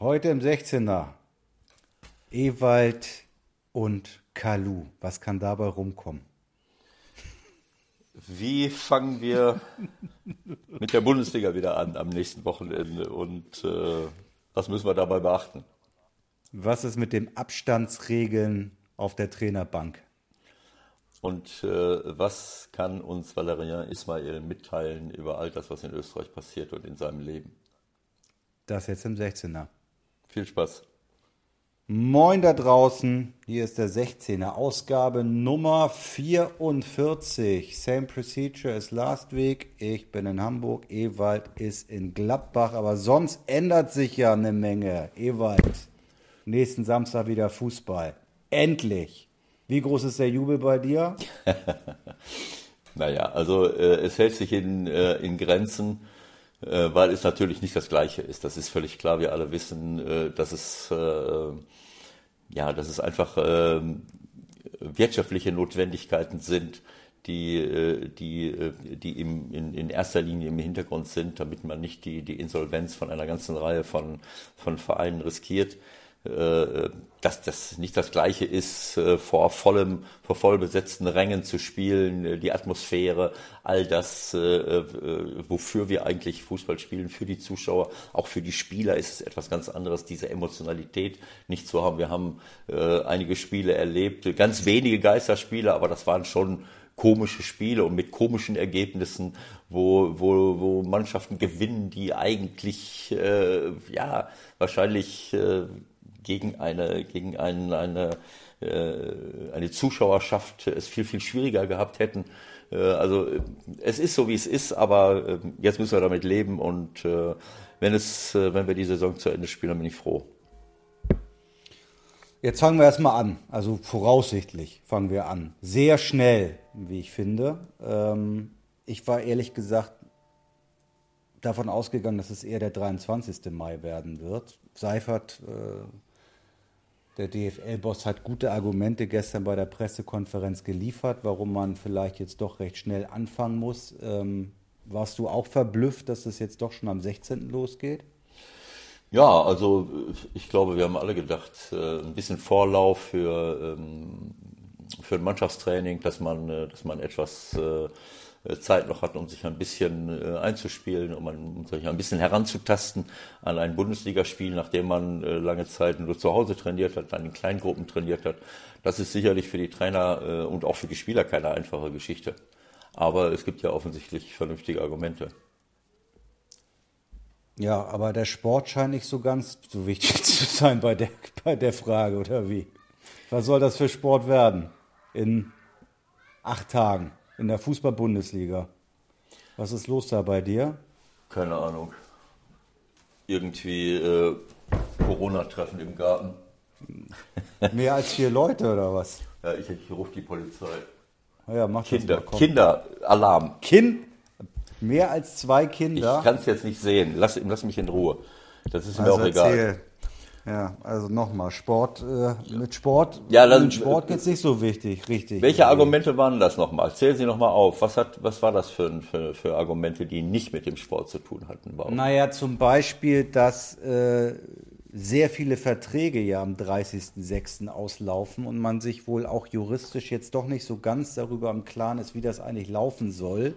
Heute im 16er. Ewald und Kalu. Was kann dabei rumkommen? Wie fangen wir mit der Bundesliga wieder an am nächsten Wochenende und äh, was müssen wir dabei beachten? Was ist mit den Abstandsregeln auf der Trainerbank? Und äh, was kann uns Valerian Ismail mitteilen über all das, was in Österreich passiert und in seinem Leben? Das jetzt im 16er. Viel Spaß. Moin da draußen, hier ist der 16er, Ausgabe Nummer 44. Same procedure as last week. Ich bin in Hamburg, Ewald ist in Gladbach, aber sonst ändert sich ja eine Menge. Ewald, nächsten Samstag wieder Fußball. Endlich. Wie groß ist der Jubel bei dir? naja, also äh, es hält sich in, äh, in Grenzen weil es natürlich nicht das Gleiche ist. Das ist völlig klar. Wir alle wissen, äh, dass es äh, ja, dass es einfach wirtschaftliche Notwendigkeiten sind, die, die, die im, in, in erster Linie im Hintergrund sind, damit man nicht die, die Insolvenz von einer ganzen Reihe von, von Vereinen riskiert. Äh, dass das nicht das Gleiche ist, äh, vor vollem, vor voll besetzten Rängen zu spielen, äh, die Atmosphäre, all das, wofür wir eigentlich Fußball spielen, für die Zuschauer, auch für die Spieler ist es etwas ganz anderes, diese Emotionalität nicht zu haben. Wir haben einige Spiele erlebt, ganz wenige Geisterspiele, aber das waren schon komische Spiele und mit komischen Ergebnissen, wo, wo, wo Mannschaften gewinnen, die eigentlich äh, ja wahrscheinlich äh, gegen eine, gegen einen, eine, äh, eine Zuschauerschaft es viel, viel schwieriger gehabt hätten. Äh, also es ist so, wie es ist, aber äh, jetzt müssen wir damit leben und äh, wenn, es, äh, wenn wir die Saison zu Ende spielen, dann bin ich froh. Jetzt fangen wir erstmal an. Also voraussichtlich fangen wir an. Sehr schnell, wie ich finde. Ähm, ich war ehrlich gesagt davon ausgegangen, dass es eher der 23. Mai werden wird. Seifert äh, der DFL-Boss hat gute Argumente gestern bei der Pressekonferenz geliefert, warum man vielleicht jetzt doch recht schnell anfangen muss. Ähm, warst du auch verblüfft, dass es jetzt doch schon am 16. losgeht? Ja, also ich glaube, wir haben alle gedacht, äh, ein bisschen Vorlauf für, ähm, für ein Mannschaftstraining, dass man, äh, dass man etwas äh, äh, Zeit noch hat, um sich ein bisschen äh, einzuspielen, um, um sich ein bisschen heranzutasten an ein Bundesligaspiel, nachdem man äh, lange Zeit nur zu Hause trainiert hat, dann in Kleingruppen trainiert hat. Das ist sicherlich für die Trainer und auch für die Spieler keine einfache Geschichte. Aber es gibt ja offensichtlich vernünftige Argumente. Ja, aber der Sport scheint nicht so ganz so wichtig zu sein bei der, bei der Frage, oder wie? Was soll das für Sport werden in acht Tagen? In der Fußball-Bundesliga. Was ist los da bei dir? Keine Ahnung. Irgendwie äh, Corona-Treffen im Garten. Mehr als vier Leute oder was? Ja, ich, ich rufe die Polizei. Ja, mach Kinder, das mal, Kinder, Alarm. Kind, mehr als zwei Kinder. Ich kann es jetzt nicht sehen. Lass, lass mich in Ruhe. Das ist also mir auch egal. Ja, also nochmal, Sport, äh, mit Sport, ja, dann, mit Sport geht's nicht so wichtig, richtig. Welche Argumente waren das nochmal? Zählen Sie nochmal auf. Was hat, was war das für, für, für Argumente, die nicht mit dem Sport zu tun hatten? Warum? Naja, zum Beispiel, dass äh, sehr viele Verträge ja am 30.06. auslaufen und man sich wohl auch juristisch jetzt doch nicht so ganz darüber im Klaren ist, wie das eigentlich laufen soll,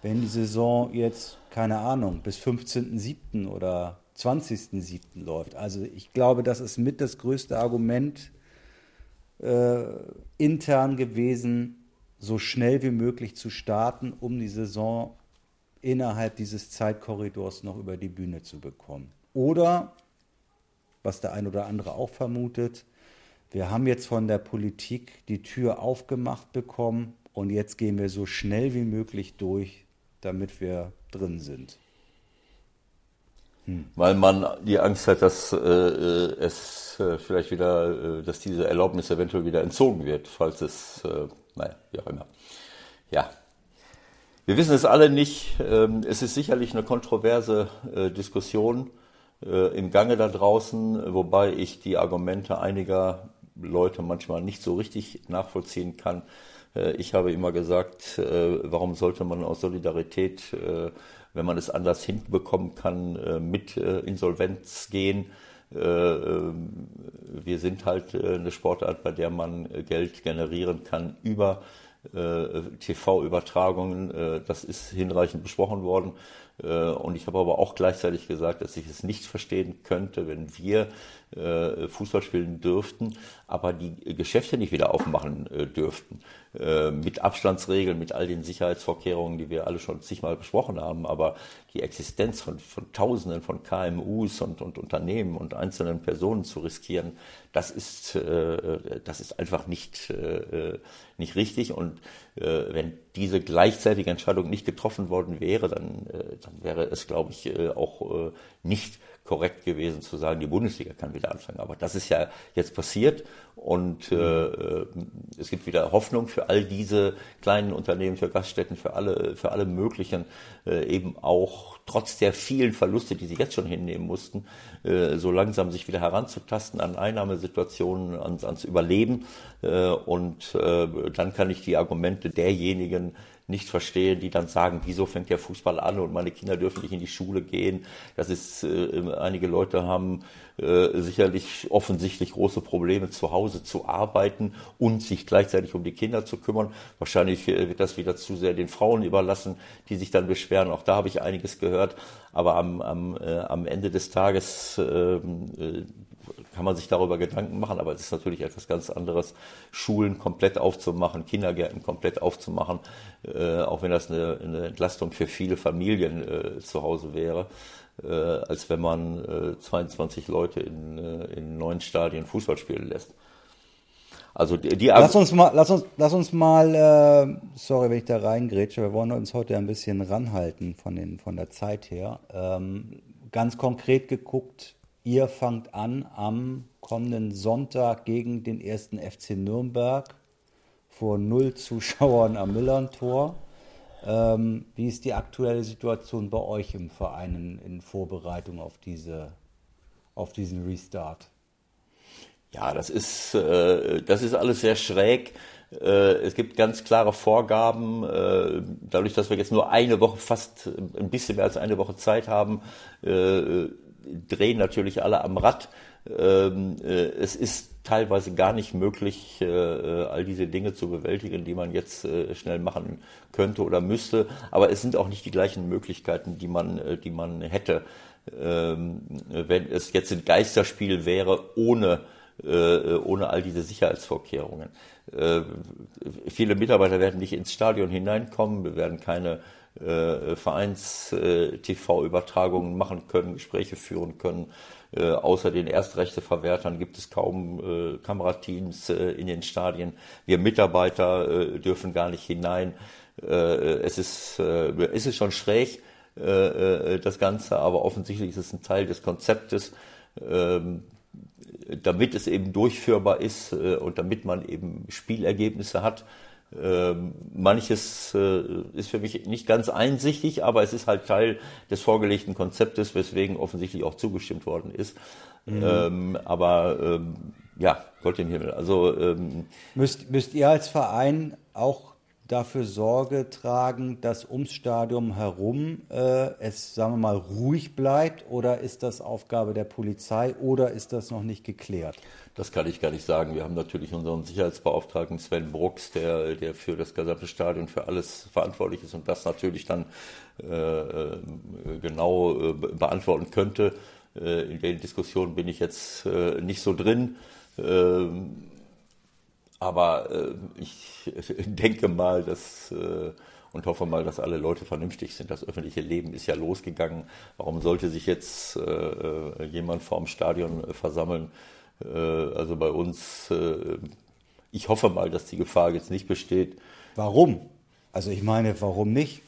wenn die Saison jetzt, keine Ahnung, bis 15.07. oder 20.07. läuft. Also ich glaube, das ist mit das größte Argument äh, intern gewesen, so schnell wie möglich zu starten, um die Saison innerhalb dieses Zeitkorridors noch über die Bühne zu bekommen. Oder, was der ein oder andere auch vermutet, wir haben jetzt von der Politik die Tür aufgemacht bekommen und jetzt gehen wir so schnell wie möglich durch, damit wir drin sind hm. weil man die Angst hat, dass äh, äh, es äh, vielleicht wieder, äh, dass diese Erlaubnis eventuell wieder entzogen wird, falls es, äh, naja, wie auch immer. Ja. Wir wissen es alle nicht. Ähm, es ist sicherlich eine kontroverse äh, Diskussion äh, im Gange da draußen, wobei ich die Argumente einiger Leute manchmal nicht so richtig nachvollziehen kann. Äh, ich habe immer gesagt, äh, warum sollte man aus Solidarität wenn man es anders hinbekommen kann, äh, mit äh, Insolvenz gehen. wir sind halt eine Sportart, bei der man Geld generieren kann über TV-Übertragungen. Das ist hinreichend besprochen worden. Und ich habe aber auch gleichzeitig gesagt, dass ich es nicht verstehen könnte, wenn wir äh, Fußball spielen dürften, aber die Geschäfte nicht wieder aufmachen äh, dürften. Äh, mit Abstandsregeln, mit all den Sicherheitsvorkehrungen, die wir alle schon zigmal besprochen haben. Aber die Existenz von, von Tausenden von KMUs und, und Unternehmen und einzelnen Personen zu riskieren, das ist, das ist einfach nicht, nicht richtig. Und wenn diese gleichzeitige Entscheidung nicht getroffen worden wäre, dann, dann wäre es, glaube ich, auch nicht korrekt gewesen zu sagen, die Bundesliga kann wieder anfangen. Aber das ist ja jetzt passiert und äh, äh, es gibt wieder Hoffnung für all diese kleinen Unternehmen, für Gaststätten, für alle, für alle möglichen, äh, eben auch trotz der vielen Verluste, die sie jetzt schon hinnehmen mussten, äh, so langsam sich wieder heranzutasten an Einnahmesituationen, ans, ans Überleben. Äh, und äh, dann kann ich die Argumente derjenigen nicht verstehe, die dann sagen, wieso fängt der Fußball an und meine Kinder dürfen nicht in die Schule gehen. Das ist, äh, einige Leute haben äh, sicherlich offensichtlich große Probleme zu Hause zu arbeiten und sich gleichzeitig um die Kinder zu kümmern. Wahrscheinlich äh, wird das wieder zu sehr den Frauen überlassen, die sich dann beschweren. Auch da habe ich einiges gehört. Aber am, am, äh, am Ende des Tages ähm, äh, kann man sich darüber Gedanken machen, aber es ist natürlich etwas ganz anderes, Schulen komplett aufzumachen, Kindergärten komplett aufzumachen, äh, auch wenn das eine, eine, Entlastung für viele Familien äh, zu Hause wäre, äh, als wenn man 22 äh, Leute in, äh, in neun Stadien Fußball spielen lässt. Also die, die lass uns mal, lass uns, lass uns mal, äh, sorry, wenn ich da reingrätsche, wir wollen uns heute ein bisschen ranhalten von den, von der Zeit her. Ähm, ganz konkret geguckt, Ihr fangt an am kommenden Sonntag gegen den ersten FC Nürnberg vor null Zuschauern am Millern-Tor. Ähm, wie ist die aktuelle Situation bei euch im Verein in, in Vorbereitung auf, diese, auf diesen Restart? Ja, das ist, äh, das ist alles sehr schräg. Äh, es gibt ganz klare Vorgaben. Äh, dadurch, dass wir jetzt nur eine Woche, fast ein bisschen mehr als eine Woche Zeit haben, äh, drehen natürlich alle am Rad. Ähm, äh, es ist teilweise gar nicht möglich, äh, all diese Dinge zu bewältigen, die man jetzt äh, schnell machen könnte oder müsste. Aber es sind auch nicht die gleichen Möglichkeiten, die man, die man hätte, ähm, wenn es jetzt ein Geisterspiel wäre ohne ohne all diese Sicherheitsvorkehrungen. viele Mitarbeiter werden nicht ins Stadion hineinkommen, wir werden keine äh, Vereins-TV-Übertragungen machen können, Gespräche führen können. Äh, außer den Erstrechteverwertern gibt es kaum äh, Kamerateams äh, in den Stadien. Wir Mitarbeiter äh, dürfen gar nicht hinein. Äh, es, ist, äh, es ist schon schräg, das Ganze, aber offensichtlich ist es ein Teil des Konzeptes. Äh, damit es eben durchführbar ist und damit man eben Spielergebnisse hat, ähm, manches äh, ist für mich nicht ganz einsichtig, aber es ist halt Teil des vorgelegten Konzeptes, weswegen offensichtlich auch zugestimmt worden ist. Mhm. Ähm, aber ähm, ja, Gott im Himmel. Also ähm, müsst, müsst ihr als Verein auch dafür Sorge tragen, dass ums Stadion herum äh, es, sagen wir mal, ruhig bleibt? Oder ist das Aufgabe der Polizei oder ist das noch nicht geklärt? Das kann ich gar nicht sagen. Wir haben natürlich unseren Sicherheitsbeauftragten Sven Brooks, der, der für das gesamte Stadion, für alles verantwortlich ist und das natürlich dann äh, äh genau äh, beantworten könnte. Äh, in den Diskussionen bin ich jetzt äh, nicht so drin. Ähm, aber äh, ich denke mal, dass und hoffe mal, dass alle Leute vernünftig sind. Das öffentliche Leben ist ja losgegangen. Warum sollte sich jetzt äh, jemand vorm Stadion versammeln, also bei uns, äh, ich hoffe mal, dass die Gefahr jetzt nicht besteht. Warum? Also ich meine, warum nicht?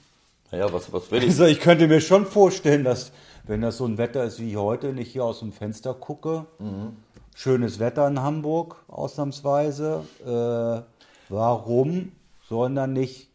Naja, was, was will ich? Also ich könnte mir schon vorstellen, dass, wenn das so ein Wetter ist wie heute, nicht hier aus dem Fenster gucke. Mhm. Schönes Wetter in Hamburg, ausnahmsweise. Äh, warum sollen dann nicht,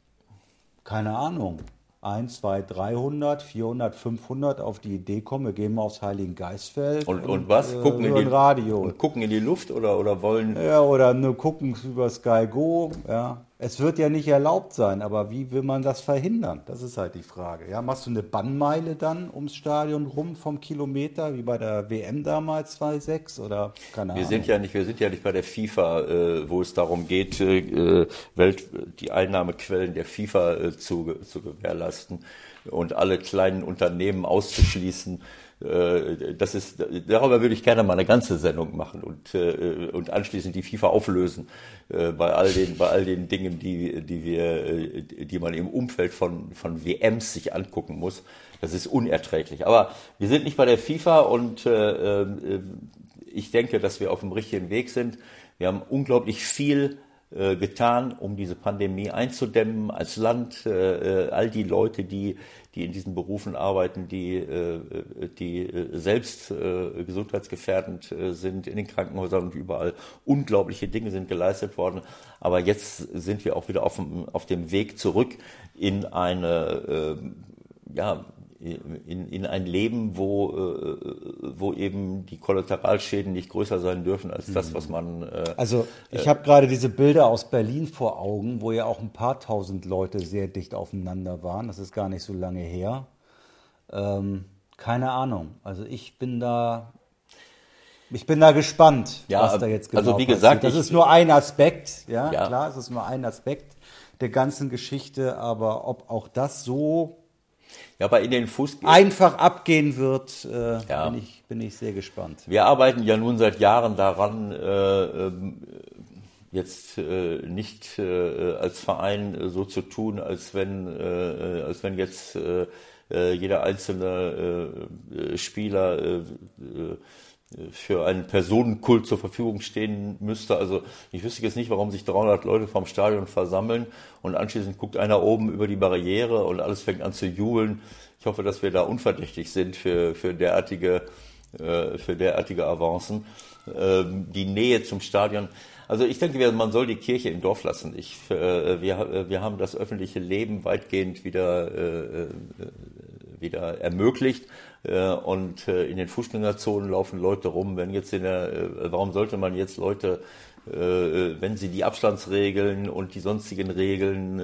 keine Ahnung, 1, 2, 300, 400, 500 auf die Idee kommen, wir gehen mal aufs Heiligen Geistfeld. Und, und, und was? Äh, gucken in die, Radio. Und gucken in die Luft oder, oder wollen. Ja, oder nur gucken über Sky Go. Ja. Es wird ja nicht erlaubt sein, aber wie will man das verhindern? Das ist halt die Frage. Ja, machst du eine Bannmeile dann ums Stadion rum vom Kilometer, wie bei der WM damals 2,6 oder keine wir Ahnung? Sind ja nicht, wir sind ja nicht bei der FIFA, äh, wo es darum geht, äh, Welt, die Einnahmequellen der FIFA äh, zu, zu gewährleisten und alle kleinen Unternehmen auszuschließen das ist, darüber würde ich gerne mal eine ganze Sendung machen und, äh, und anschließend die FIFA auflösen äh, bei all den, bei all den Dingen, die, die wir, die man im Umfeld von, von WMs sich angucken muss. Das ist unerträglich. Aber wir sind nicht bei der FIFA und äh, ich denke, dass wir auf dem richtigen Weg sind. Wir haben unglaublich viel äh, getan, um diese Pandemie einzudämmen als Land. Äh, all die Leute, die, die in diesen Berufen arbeiten, die, äh, die selbst gesundheitsgefährdend sind in den Krankenhäusern und überall. Unglaubliche Dinge sind geleistet worden. Aber jetzt sind wir auch wieder auf dem, auf dem Weg zurück in eine, ja, in, in ein Leben, wo, äh, wo eben die Kollateralschäden nicht größer sein dürfen als das, was man. Äh, also ich äh, habe gerade diese Bilder aus Berlin vor Augen, wo ja auch ein paar tausend Leute sehr dicht aufeinander waren. Das ist gar nicht so lange her. Ähm, keine Ahnung. Also ich bin da ich bin da gespannt, ja, was da jetzt genau Also wie gesagt, passiert. das ist nur ein Aspekt, ja, ja, klar, es ist nur ein Aspekt der ganzen Geschichte, aber ob auch das so ja, aber in den Fuß einfach abgehen wird, äh, ja. bin, ich, bin ich sehr gespannt. Wir arbeiten ja nun seit Jahren daran, äh, ähm, jetzt äh, nicht äh, als Verein so zu tun, als wenn, äh, als wenn jetzt äh, jeder einzelne Spieler für einen Personenkult zur Verfügung stehen müsste. Also ich wüsste jetzt nicht, warum sich 300 Leute vom Stadion versammeln und anschließend guckt einer oben über die Barriere und alles fängt an zu jubeln. Ich hoffe, dass wir da unverdächtig sind für, für derartige, äh, für derartige Avancen. Ähm, die Nähe zum Stadion. Also ich denke, man soll die Kirche im Dorf lassen. Ich, äh, wir, wir haben das öffentliche Leben weitgehend wieder, äh, wieder ermöglicht. Äh, und äh, in den Fußgängerzonen laufen Leute rum. Wenn jetzt in der, äh, warum sollte man jetzt Leute wenn sie die Abstandsregeln und die sonstigen Regeln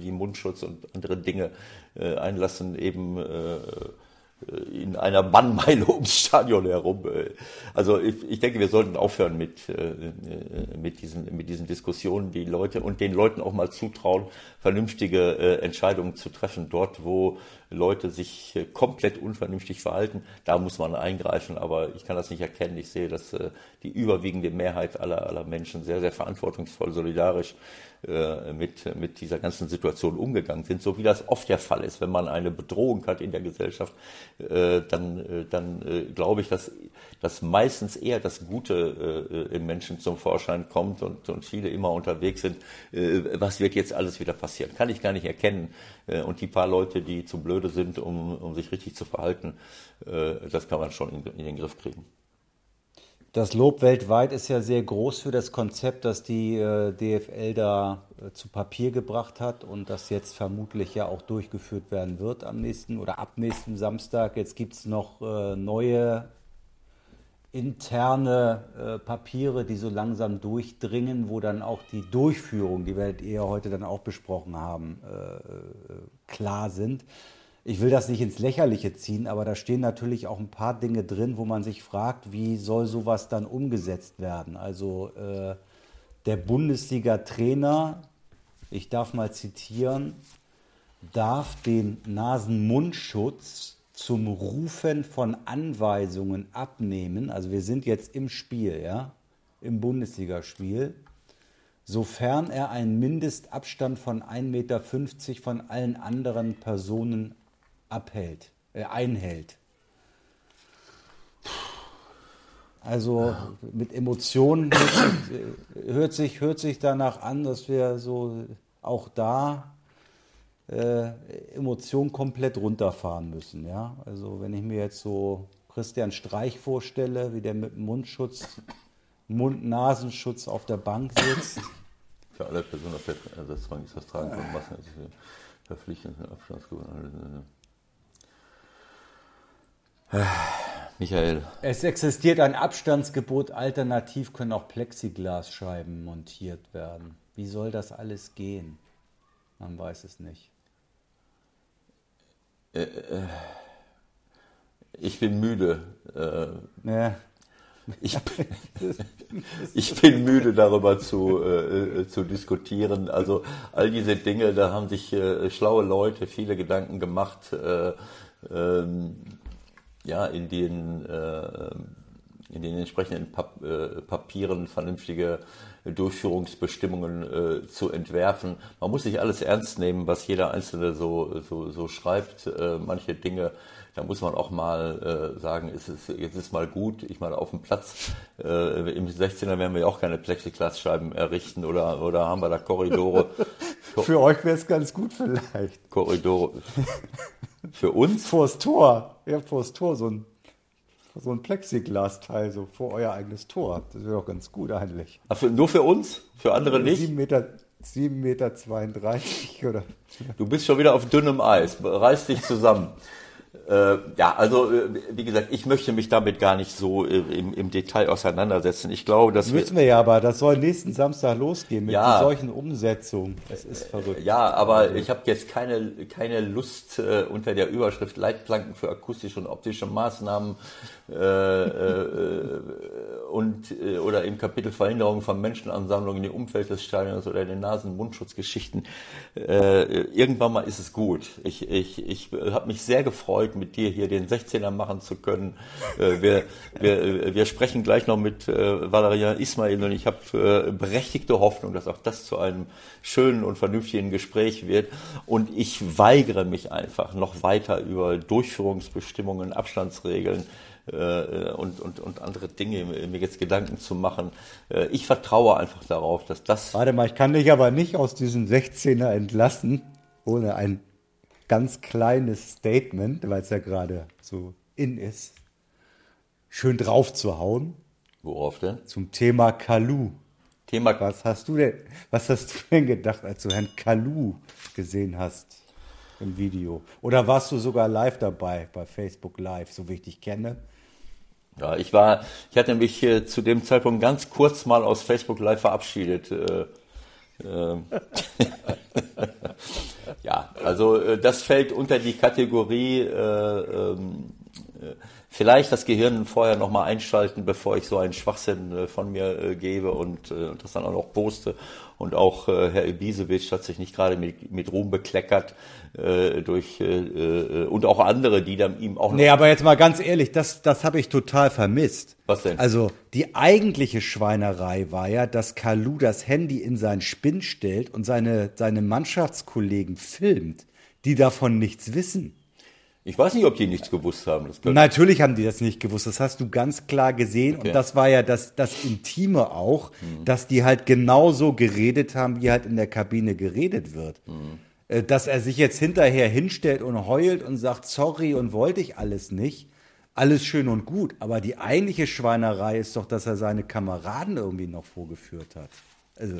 wie Mundschutz und andere Dinge einlassen, eben in einer Bannmeile ums Stadion herum. Also ich, ich, denke, wir sollten aufhören mit, mit, diesen, mit diesen Diskussionen, die Leute und den Leuten auch mal zutrauen, vernünftige Entscheidungen zu treffen. Dort, wo Leute sich komplett unvernünftig verhalten, da muss man eingreifen. Aber ich kann das nicht erkennen. Ich sehe, dass die überwiegende Mehrheit aller, aller Menschen sehr, sehr verantwortungsvoll, solidarisch äh, mit, mit dieser ganzen Situation umgegangen sind, so wie das oft der Fall ist. Wenn man eine Bedrohung hat in der Gesellschaft, äh, dann, äh, dann glaube ich, dass, dass meistens eher das Gute im Menschen zum Vorschein kommt und, und viele immer unterwegs sind. Was wird jetzt alles wieder passieren? Kann ich gar nicht erkennen. Und die paar Leute, die zu blöde sind, um, um sich richtig zu verhalten, das kann man schon in, in den Griff kriegen. Das Lob weltweit ist ja sehr groß für das Konzept, das die äh, DFL da äh, zu Papier gebracht hat und das jetzt vermutlich ja auch durchgeführt werden wird am nächsten oder ab nächsten Samstag. Jetzt gibt es noch äh, neue interne äh, Papiere, die so langsam durchdringen, wo dann auch die Durchführung, die wir eher heute dann auch besprochen haben, äh, äh, klar sind ich will das nicht ins Lächerliche ziehen, aber da stehen natürlich auch ein paar Dinge drin, wo man sich fragt, wie soll sowas dann umgesetzt werden. Also äh, der Bundesliga-Trainer, ich darf mal zitieren, darf den Nasen-Mundschutz zum Rufen von Anweisungen abnehmen. Also wir sind jetzt im Spiel, ja, im Bundesligaspiel, sofern er einen Mindestabstand von 1,50 Meter von allen anderen Personen abhält, äh, einhält. Also mit Emotionen hört sich, sich, hört sich danach an, dass wir so auch da äh, Emotionen komplett runterfahren müssen. Ja? Also wenn ich mir jetzt so Christian Streich vorstelle, wie der mit Mundschutz, Mund-Nasenschutz auf der Bank sitzt. Für alle Personen auf der Ersatzbank ist das Tragen von Masken verpflichtenden Abstandsgewinn. Michael. Es existiert ein Abstandsgebot, alternativ können auch Plexiglasscheiben montiert werden. Wie soll das alles gehen? Man weiß es nicht. Ich bin müde. Äh, Ja. Ich bin, ich bin müde darüber zu, äh, zu diskutieren. Also all diese Dinge, da haben sich äh, schlaue Leute viele Gedanken gemacht, äh, ähm, ja, in den, äh, in den entsprechenden Pap äh, Papieren vernünftige Durchführungsbestimmungen äh, zu entwerfen. Man muss nicht alles ernst nehmen, was jeder Einzelne so, so, so schreibt. Äh, manche Dinge da muss man auch mal äh, sagen, ist es, jetzt ist mal gut. Ich meine, auf dem Platz äh, im 16er werden wir ja auch keine Plexiglasscheiben errichten oder, oder haben wir da Korridore. Für euch wäre es ganz gut vielleicht. Korridore. Für uns? Vors Tor. Ja, vors Tor, so ein, so ein Plexiglasteil, so vor euer eigenes Tor. Das wäre auch ganz gut eigentlich. Ach, für, nur für uns? Für andere nicht? 7 Meter, 7,32 Meter 32 oder. Du bist schon wieder auf dünnem Eis. Reiß dich zusammen. Äh, ja, also äh, wie gesagt, ich möchte mich damit gar nicht so äh, im, im Detail auseinandersetzen. Ich glaube, wir, Müssen wir ja, aber das soll nächsten Samstag losgehen mit Ja. solchen Umsetzungen. Es ist verrückt. ja, aber ich habe jetzt keine keine Lust äh, unter der Überschrift Leitplanken für akustische und optische Maßnahmen äh, äh, und oder im Kapitel Verhinderung von Menschenansammlungen im Umfeld des Stadions oder den Nasen-Mundschutzgeschichten. Irgendwann mal ist es gut. Ich ich ich habe mich sehr gefreut, mit dir hier den 16er machen zu können. Äh, wir wir wir sprechen gleich noch mit äh, Valerian Ismail und ich habe äh, berechtigte Hoffnung, dass auch das zu einem schönen und vernünftigen Gespräch wird. Und ich weigere mich einfach noch weiter über Durchführungsbestimmungen, Abstandsregeln äh, und, und, und andere Dinge mir jetzt Gedanken zu machen. Äh, ich vertraue einfach darauf, dass das Warte mal, ich kann dich aber nicht aus diesem 16er entlassen, ohne ein ganz kleines Statement, weil es ja gerade so in ist, schön drauf zu hauen worauf denn? zum Thema Kalu. Thema Was hast du denn, was hast du denn gedacht, als du Herrn Kalu gesehen hast im Video? Oder warst du sogar live dabei bei Facebook Live, so wie ich dich kenne? Ja, ich war, ich hatte mich äh, zu dem Zeitpunkt ganz kurz mal aus Facebook Live verabschiedet. Äh. ja, also äh, das fällt unter die Kategorie äh, ähm, äh, vielleicht das Gehirn vorher nochmal einschalten, bevor ich so einen Schwachsinn äh, von mir äh, gebe und äh, das dann auch noch poste. Und auch äh, Herr Ibisevic hat sich nicht gerade mit, mit Ruhm bekleckert äh, durch äh, äh, und auch andere, die dann ihm auch noch Nee, aber jetzt mal ganz ehrlich, das, das habe ich total vermisst. Was denn? Also die eigentliche Schweinerei war ja, dass Kalu das Handy in seinen Spinn stellt und seine, seine Mannschaftskollegen filmt, die davon nichts wissen. Ich weiß nicht, ob die nichts gewusst haben. Natürlich haben die das nicht gewusst, das hast du ganz klar gesehen. Okay. Und das war ja das, das Intime auch, dass die halt genauso geredet haben, wie halt in der Kabine geredet wird. Äh, Dass er sich jetzt hinterher hinstellt und heult und sagt, sorry und wollte ich alles nicht. Alles schön und gut, aber die eigentliche Schweinerei ist doch, dass er seine Kameraden irgendwie noch vorgeführt hat. Also,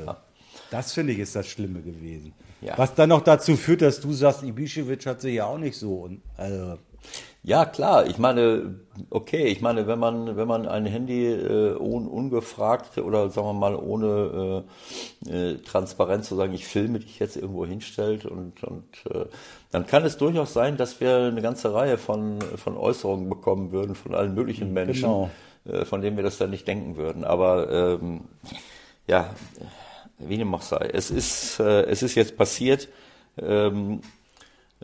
das finde ich ist das Schlimme gewesen. Ja. Was dann noch dazu führt, dass du sagst, Ibišević hat sich ja auch nicht so. Und, also, Ja, klar. Ich meine, okay, ich meine, wenn man, wenn man ein Handy äh, un, ungefragt oder sagen wir mal ohne äh, äh, Transparenz zu sagen, ich filme dich jetzt irgendwo hinstellt und, und äh, dann kann es durchaus sein, dass wir eine ganze Reihe von, von Äußerungen bekommen würden von allen möglichen Menschen, Genau. äh, von denen wir das dann nicht denken würden. Aber ähm, ja, wie dem auch sei, es ist, äh, es ist jetzt passiert. Ähm,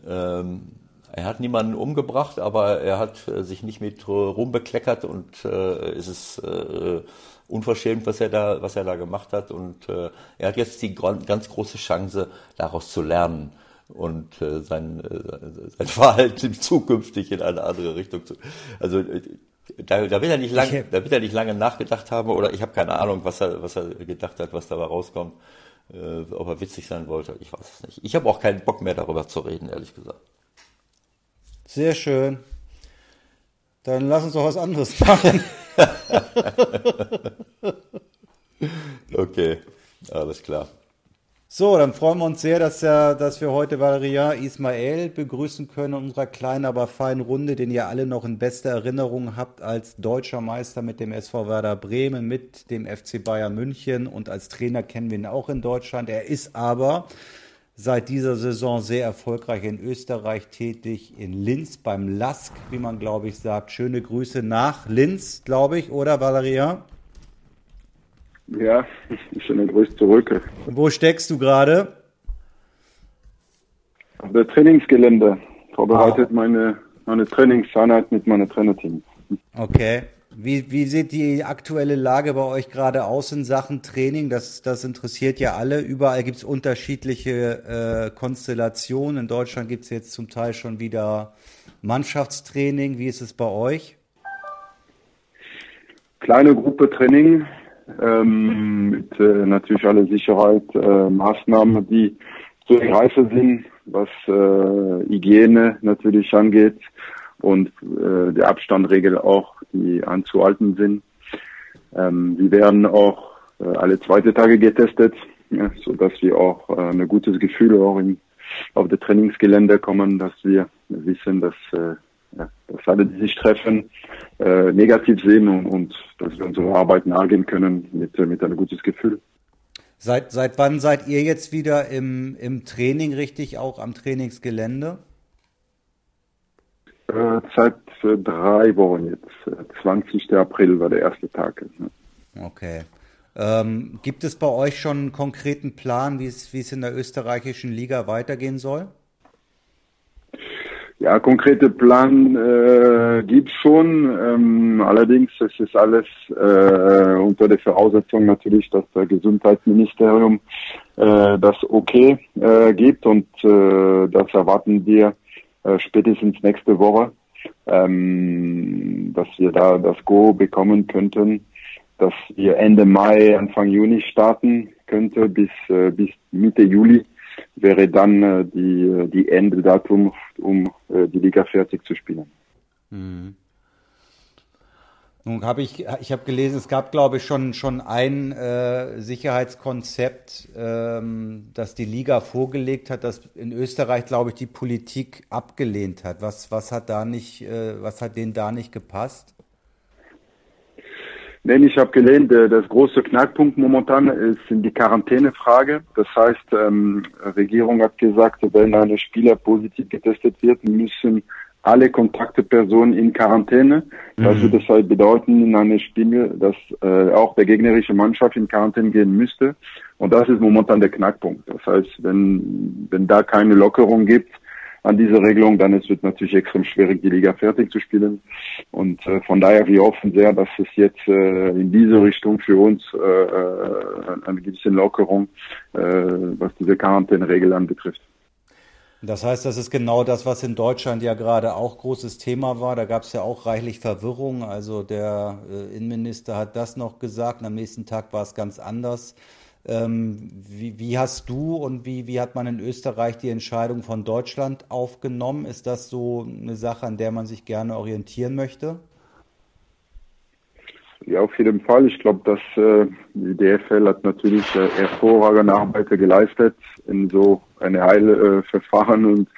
ähm, er hat niemanden umgebracht, aber er hat äh, sich nicht mit rumbekleckert und äh, es ist äh, unverschämt, was er da, was er da gemacht hat. Und äh, er hat jetzt die ganz große Chance, daraus zu lernen und äh, sein, äh, sein Verhalten zukünftig in eine andere Richtung zu. Also äh, da, da wird er nicht lange, Ich- da wird er nicht lange nachgedacht haben oder ich habe keine Ahnung, was er, was er gedacht hat, was dabei rauskommt. Äh, ob er witzig sein wollte, ich weiß es nicht. Ich habe auch keinen Bock mehr darüber zu reden, ehrlich gesagt. Sehr schön. Dann lass uns doch was anderes machen. Okay, alles klar. So, dann freuen wir uns sehr, dass, ja, dass wir heute Valerian Ismael begrüßen können in unserer kleinen, aber feinen Runde, den ihr alle noch in bester Erinnerung habt als deutscher Meister mit dem SV Werder Bremen, mit dem FC Bayern München und als Trainer kennen wir ihn auch in Deutschland. Er ist aber seit dieser Saison sehr erfolgreich in Österreich tätig, in Linz beim LASK, wie man glaube ich sagt. Schöne Grüße nach Linz, glaube ich, oder Valerian? Ja, schöne Grüße zurück. Wo steckst du gerade? Auf der Trainingsgelände. Vorbereitet ah. meine, meine Trainingseinheit mit meinem Trainerteam. Okay. Wie, wie sieht die aktuelle Lage bei euch gerade aus in Sachen Training? Das, das interessiert ja alle. Überall gibt es unterschiedliche äh, Konstellationen. In Deutschland gibt es jetzt zum Teil schon wieder Mannschaftstraining. Wie ist es bei euch? Kleine Gruppe Training, ähm, mit äh, natürlich alle Sicherheitsmaßnahmen, äh, die zu ergreifen sind, was äh, Hygiene natürlich angeht und äh, der Abstandregel auch, die anzuhalten sind. Ähm, wir werden auch äh, alle zweite Tage getestet, ja, so dass wir auch äh, ein gutes Gefühl auch in, auf das Trainingsgelände kommen, dass wir wissen, dass äh, ja, dass alle, die sich treffen, äh, negativ sehen und, und dass wir unsere Arbeit nachgehen können mit, äh, mit einem gutes Gefühl. Seit, seit wann seid ihr jetzt wieder im, im Training richtig, auch am Trainingsgelände? Äh, seit äh, drei Wochen jetzt. 20. April war der erste Tag. Okay. Ähm, gibt es bei euch schon einen konkreten Plan, wie es, wie es in der österreichischen Liga weitergehen soll? Ja, konkrete Plan äh, gibt schon. Ähm, allerdings es ist alles äh, unter der Voraussetzung natürlich, dass das Gesundheitsministerium äh, das okay äh, gibt und äh, das erwarten wir äh, spätestens nächste Woche, ähm, dass wir da das Go bekommen könnten, dass wir Ende Mai, Anfang Juni starten könnte bis äh, bis Mitte Juli wäre dann äh, die, äh, die Endedatum, um äh, die Liga fertig zu spielen. Mhm. Nun habe ich, ich habe gelesen, es gab, glaube ich, schon, schon ein äh, Sicherheitskonzept, ähm, das die Liga vorgelegt hat, das in Österreich, glaube ich, die Politik abgelehnt hat. Was, was hat da nicht, äh, was hat denen da nicht gepasst? Nein, ich habe gelehnt, das große Knackpunkt momentan ist die Quarantänefrage. Das heißt, ähm, Regierung hat gesagt, wenn ein Spieler positiv getestet wird, müssen alle Kontaktpersonen in Quarantäne. Das mhm. würde halt bedeuten in einem Spiel, dass äh, auch der gegnerische Mannschaft in Quarantäne gehen müsste. Und das ist momentan der Knackpunkt. Das heißt, wenn, wenn da keine Lockerung gibt, an diese Regelung, dann ist es natürlich extrem schwierig, die Liga fertig zu spielen. Und äh, von daher, wir hoffen sehr, dass es jetzt äh, in diese Richtung für uns äh, äh eine gewisse Lockerung, äh, was diese Quarantäneregel anbetrifft. Das heißt, das ist genau das, was in Deutschland ja gerade auch großes Thema war. Da gab es ja auch reichlich Verwirrung. Also der äh, Innenminister hat das noch gesagt, und am nächsten Tag war es ganz anders. Ähm, wie, wie, hast du und wie, wie hat man in Österreich die Entscheidung von Deutschland aufgenommen? Ist das so eine Sache, an der man sich gerne orientieren möchte? Ja, auf jeden Fall. Ich glaube, dass äh, die DFL hat natürlich äh, hervorragende Arbeit geleistet in so eine Heilverfahren äh, und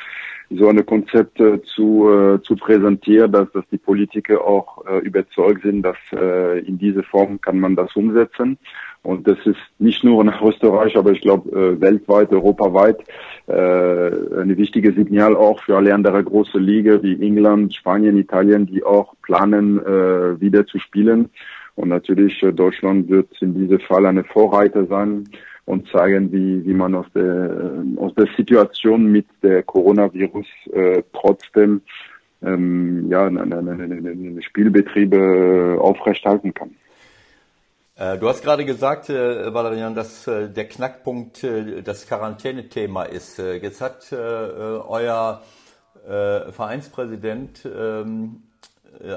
so eine Konzepte zu, äh, zu präsentieren, dass, dass die Politiker auch äh, überzeugt sind, dass äh, in diese Form kann man das umsetzen. Und das ist nicht nur in Österreich, aber ich glaube äh, weltweit, europaweit äh, eine wichtige Signal auch für alle andere große Liga wie England, Spanien, Italien, die auch planen, äh, wieder zu spielen. Und natürlich äh, Deutschland wird in diesem Fall eine Vorreiter sein und zeigen, wie, wie man aus der, aus der Situation mit der Coronavirus äh, trotzdem ähm, ja, eine, eine, eine Spielbetriebe aufrechthalten kann. Äh, du hast gerade gesagt, äh, Valerian, dass äh, der Knackpunkt das Quarantänethema ist. Jetzt hat euer Vereinspräsident ähm,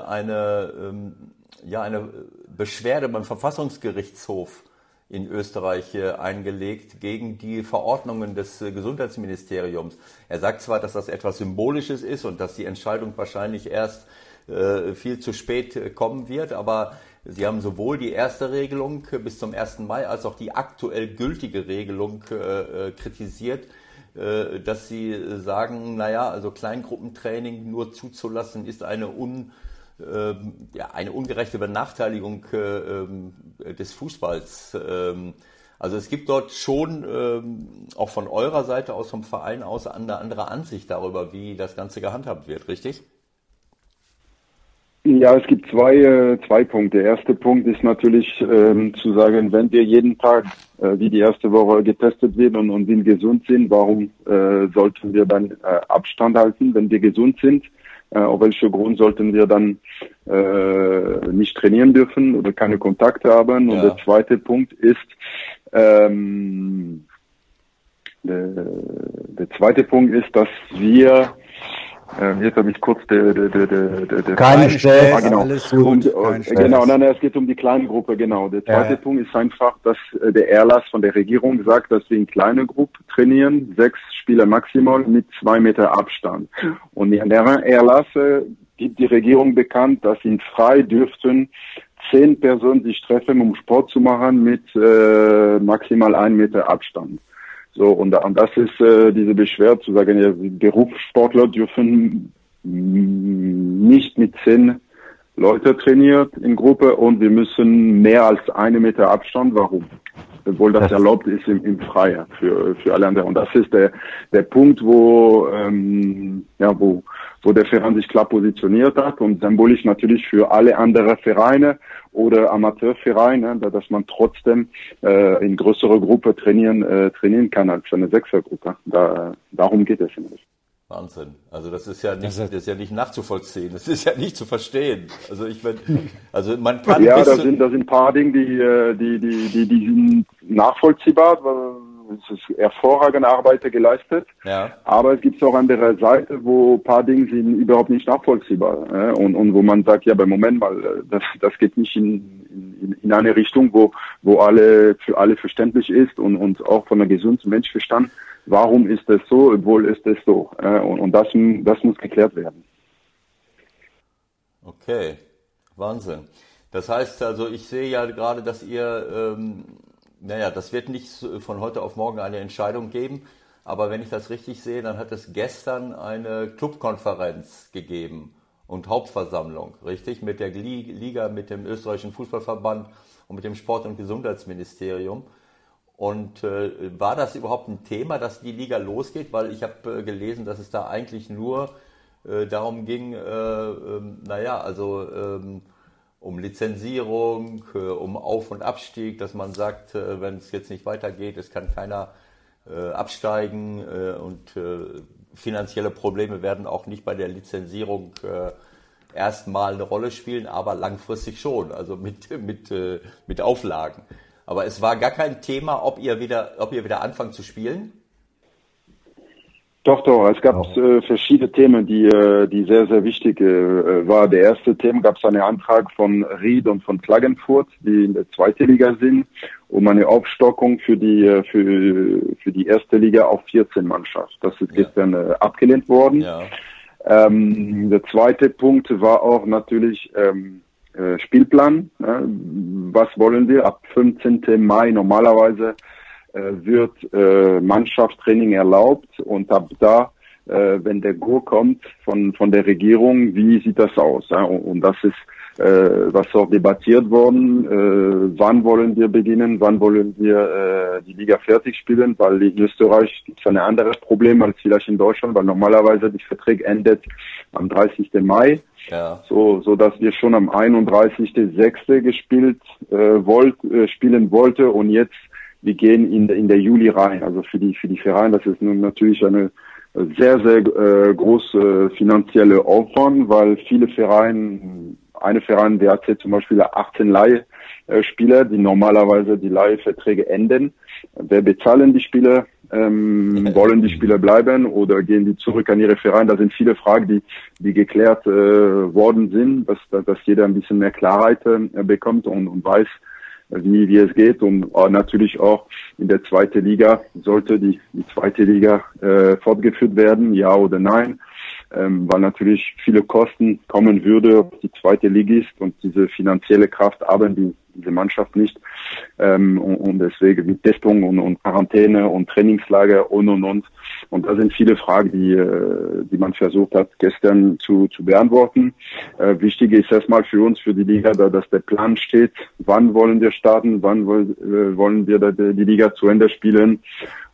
eine, ähm, ja, eine Beschwerde beim Verfassungsgerichtshof in Österreich eingelegt gegen die Verordnungen des Gesundheitsministeriums. Er sagt zwar, dass das etwas Symbolisches ist und dass die Entscheidung wahrscheinlich erst viel zu spät kommen wird. Aber Sie haben sowohl die erste Regelung bis zum 1. Mai als auch die aktuell gültige Regelung äh, kritisiert, äh, dass Sie sagen, naja, also Kleingruppentraining nur zuzulassen ist eine un ähm, ja, eine ungerechte Benachteiligung äh, ähm, des Fußballs. Ähm, also es gibt dort schon auch von eurer Seite aus, vom Verein aus, eine andere Ansicht darüber, wie das Ganze gehandhabt wird, richtig? Ja, es gibt zwei, äh, zwei Punkte. Der erste Punkt ist natürlich ähm, zu sagen, wenn wir jeden Tag äh, wie die erste Woche getestet werden und, und wir gesund sind, warum äh, sollten wir dann äh, Abstand halten, wenn wir gesund sind? Äh, auf welchen Grund sollten wir dann äh, nicht trainieren dürfen oder keine Kontakte haben? Und ja. der zweite Punkt ist, ähm, der, der zweite Punkt ist, dass wir ähm, jetzt habe ich kurz der der der der der Kein Stress, ah, genau. alles gut. Und, äh, genau, nein, es geht um die kleine Gruppe, genau. Der zweite ja. Punkt ist einfach, dass äh, der Erlass von der Regierung sagt, dass wir in kleine Gruppe trainieren, sechs Spieler maximal mit zwei Meter Abstand. Und in der Erlass gibt die Regierung bekannt, dass in frei dürften zehn Personen sich treffen, um Sport zu machen mit äh, maximal ein Meter Abstand. So, und, und das ist äh, diese Beschwerde zu sagen, ja, Berufssportler dürfen nicht mit zehn Leute trainiert in Gruppe und wir müssen mehr als eine Meter Abstand. Warum? Obwohl das erlaubt ist im, im Freier für, für alle anderen. Und das ist der, der Punkt, wo, ähm, ja, wo, wo der Verein sich klar positioniert hat und symbolisch natürlich für alle anderen Vereine oder Amateurvereine, dass man trotzdem äh, in größere Gruppe trainieren, äh, trainieren kann als eine Sechsergruppe. Da, darum geht es nämlich. Wahnsinn. Also das ist ja nicht, das ist ja nicht nachzuvollziehen. Das ist ja nicht zu verstehen. Also ich bin, also man kann. Ja, da sind, da sind ein paar Dinge, die, äh, die, die, die, die sind nachvollziehbar. Es ist hervorragende Arbeit geleistet. Ja. Aber es gibt auch andere Seite, wo ein paar Dinge sind überhaupt nicht nachvollziehbar. Und, und wo man sagt, ja, beim Moment mal, äh, das, das geht nicht in, in, in eine Richtung, wo, wo alle für alle verständlich ist und, und auch von einem gesunden Menschverstand warum ist das so, obwohl ist das so. Und, und das, das muss geklärt werden. Okay, Wahnsinn. Das heißt also, ich sehe ja gerade, dass ihr, ähm, naja, das wird nicht von heute auf morgen eine Entscheidung geben, aber wenn ich das richtig sehe, dann hat es gestern eine Clubkonferenz gegeben und Hauptversammlung, richtig? Mit der Liga, mit dem österreichischen Fußballverband und mit dem Sport- und Gesundheitsministerium. Und äh, war das überhaupt ein Thema, dass die Liga losgeht? Weil ich habe äh, gelesen, dass es da eigentlich nur äh, darum ging, äh, ähm, naja, also ähm, um Lizenzierung, äh, um Auf- und Abstieg, dass man sagt, äh, wenn es jetzt nicht weitergeht, es kann keiner absteigen und finanzielle Probleme werden auch nicht bei der Lizenzierung erstmal eine Rolle spielen, aber langfristig schon, also mit, mit, mit Auflagen. Aber es war gar kein Thema, ob ihr wieder, ob ihr wieder anfangt zu spielen. Doch, doch. Es gab äh, verschiedene Themen, die, äh, die sehr, sehr wichtig äh, war. Der erste Thema gab es einen Antrag von Ried und von Klagenfurt, die in der zweiten Liga sind, um eine Aufstockung für die, äh, für, für die erste Liga auf 14 Mannschaft. Das ist ja. gestern äh, abgelehnt worden. Ja. Ähm, der zweite Punkt war auch natürlich ähm, äh, Spielplan. Äh, was wollen wir? Ab 15. Mai normalerweise äh, wird äh, Mannschaftstraining erlaubt und ab da, wenn der Go kommt von, von der Regierung, wie sieht das aus? Und, das ist was auch debattiert worden. Wann wollen wir beginnen? Wann wollen wir die Liga fertig spielen? Weil in Österreich gibt es ein anderes Problem als vielleicht in Deutschland, weil normalerweise die Vertrag endet am 30. Mai. Ja. So, so dass wir schon am 31.06. gespielt äh, wollt, äh, spielen wollte und jetzt wir gehen in, in der Juli rein. Also für die für die Vereine, das ist nun natürlich eine sehr sehr äh, große finanzielle Aufwand, weil viele Vereine eine Verein, der hat jetzt zum Beispiel 18 Leihspieler, die normalerweise die Leihverträge enden. Wer bezahlen die Spieler? Ähm, wollen die Spieler bleiben oder gehen die zurück an ihre Vereine? Da sind viele Fragen, die, die geklärt äh, worden sind, dass, dass jeder ein bisschen mehr Klarheit äh, bekommt und, und weiß, wie, wie es geht. Und äh, natürlich auch in der zweiten Liga sollte die, die zweite Liga äh, fortgeführt werden, ja oder nein. Ähm, weil natürlich viele Kosten kommen würde auf die zweite Ligist und diese finanzielle Kraft haben die diese Mannschaft nicht. Ähm, und, und deswegen wie Testung und, und Quarantäne und Trainingslager und und und. Und da sind viele Fragen, die, äh, die man versucht hat, gestern zu, zu beantworten. Äh, wichtig ist erstmal für uns, für die Liga, da, dass der Plan steht. Wann wollen wir starten? Wann wollen, äh, wollen wir die Liga zu Ende spielen?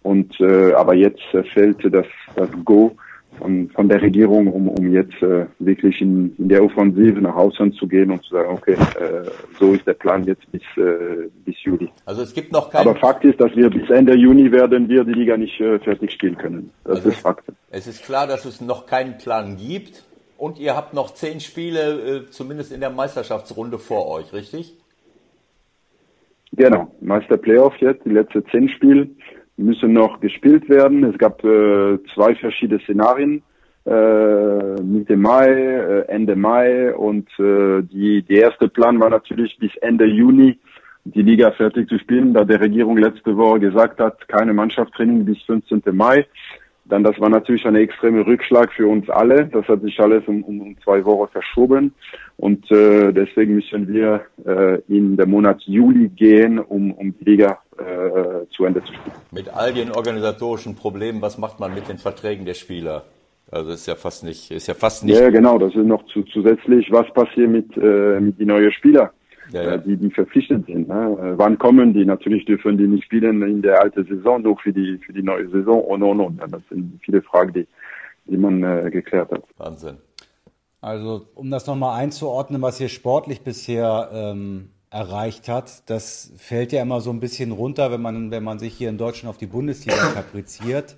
Und äh, aber jetzt äh, fällt das, das Go von, von der Regierung, um, um jetzt äh, wirklich in, in der Offensive nach Ausland zu gehen und zu sagen, okay, äh, so ist der Plan jetzt bis, äh, bis Juli. Also es gibt noch kein... Aber Fakt ist, dass wir bis Ende Juni werden wir die Liga nicht äh, fertig spielen können. Das also ist Fakt. Es ist klar, dass es noch keinen Plan gibt und ihr habt noch zehn Spiele, äh, zumindest in der Meisterschaftsrunde vor euch, richtig? Genau, Meister Playoff jetzt, die letzte zehn Spiele müssen noch gespielt werden. Es gab äh, zwei verschiedene Szenarien. Äh, Mitte Mai, äh, Ende Mai und äh, die, die erste Plan war natürlich bis Ende Juni die Liga fertig zu spielen, da der Regierung letzte Woche gesagt hat, keine Mannschaftstraining bis 15. Mai. Dann, das war natürlich ein extremer Rückschlag für uns alle. Das hat sich alles um, um, zwei Wochen verschoben. Und äh, deswegen müssen wir äh, in den Monat Juli gehen, um, um die Liga äh, zu Ende zu spielen. Mit all den organisatorischen Problemen, was macht man mit den Verträgen der Spieler? Also ist ja fast nicht, ist ja fast nicht. Ja, genau, das ist noch zu, zusätzlich, was passiert mit, äh, mit den neuen Spielern, ja, ja. Äh, die, die verpflichtet sind. Ne? Äh, wann kommen die? Natürlich dürfen die nicht spielen in der alten Saison, nur für die, für die neue Saison und, und, und. Das sind viele Fragen, die, die man äh, geklärt hat. Wahnsinn. Also, um das nochmal einzuordnen, was ihr sportlich bisher ähm, erreicht hat. Das fällt ja immer so ein bisschen runter, wenn man, wenn man sich hier in Deutschland auf die Bundesliga kapriziert.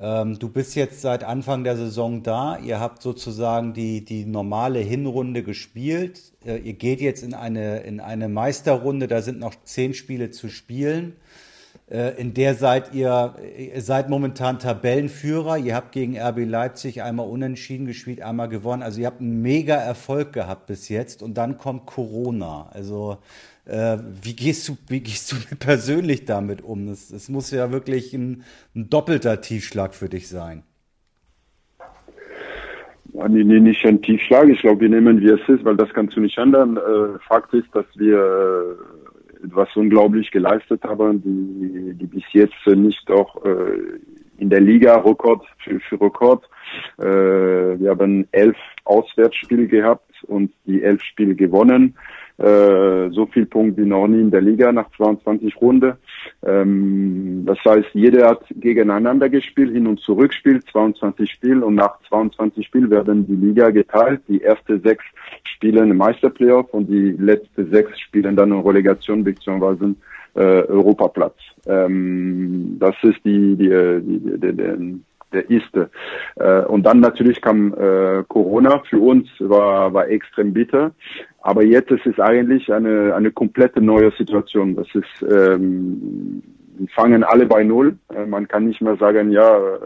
Ähm, du bist jetzt seit Anfang der Saison da. Ihr habt sozusagen die, die normale Hinrunde gespielt. Äh, ihr geht jetzt in eine, in eine Meisterrunde. Da sind noch zehn Spiele zu spielen. Äh, in der seid ihr, ihr seid momentan Tabellenführer. Ihr habt gegen RB Leipzig einmal unentschieden gespielt, einmal gewonnen. Also ihr habt einen mega Erfolg gehabt bis jetzt und dann kommt Corona. Also äh, wie gehst du, wie gehst du persönlich damit um? Es, es muss ja wirklich ein, ein, doppelter Tiefschlag für dich sein. Nee, nee, nicht ein Tiefschlag. Ich glaube, wir nehmen, wie es ist, weil das kannst du nicht ändern. Äh, Fakt ist, dass wir etwas unglaublich geleistet haben, die, die bis jetzt nicht auch äh, in der Liga Rekord für, für Rekord. Äh, wir haben elf Auswärtsspiele gehabt und die elf Spiele gewonnen. Äh, so viel Punkte wie noch nie in der Liga nach 22 Runde. Ähm, das heißt, jeder hat gegeneinander gespielt, hin und zurück spielt, 22 Spiele und nach 22 Spielen werden die Liga geteilt. Die erste sechs spielen im Meisterplayoff und die letzte sechs spielen dann in Relegation bzw. Äh, Europaplatz. Ähm, das ist die, die, die, die, die der erste. Äh, und dann natürlich kam äh, Corona. Für uns war, war extrem bitter. Aber jetzt ist es eigentlich eine, eine komplette neue Situation. Das ist, ähm, fangen alle bei Null. Äh, man kann nicht mehr sagen, ja, äh,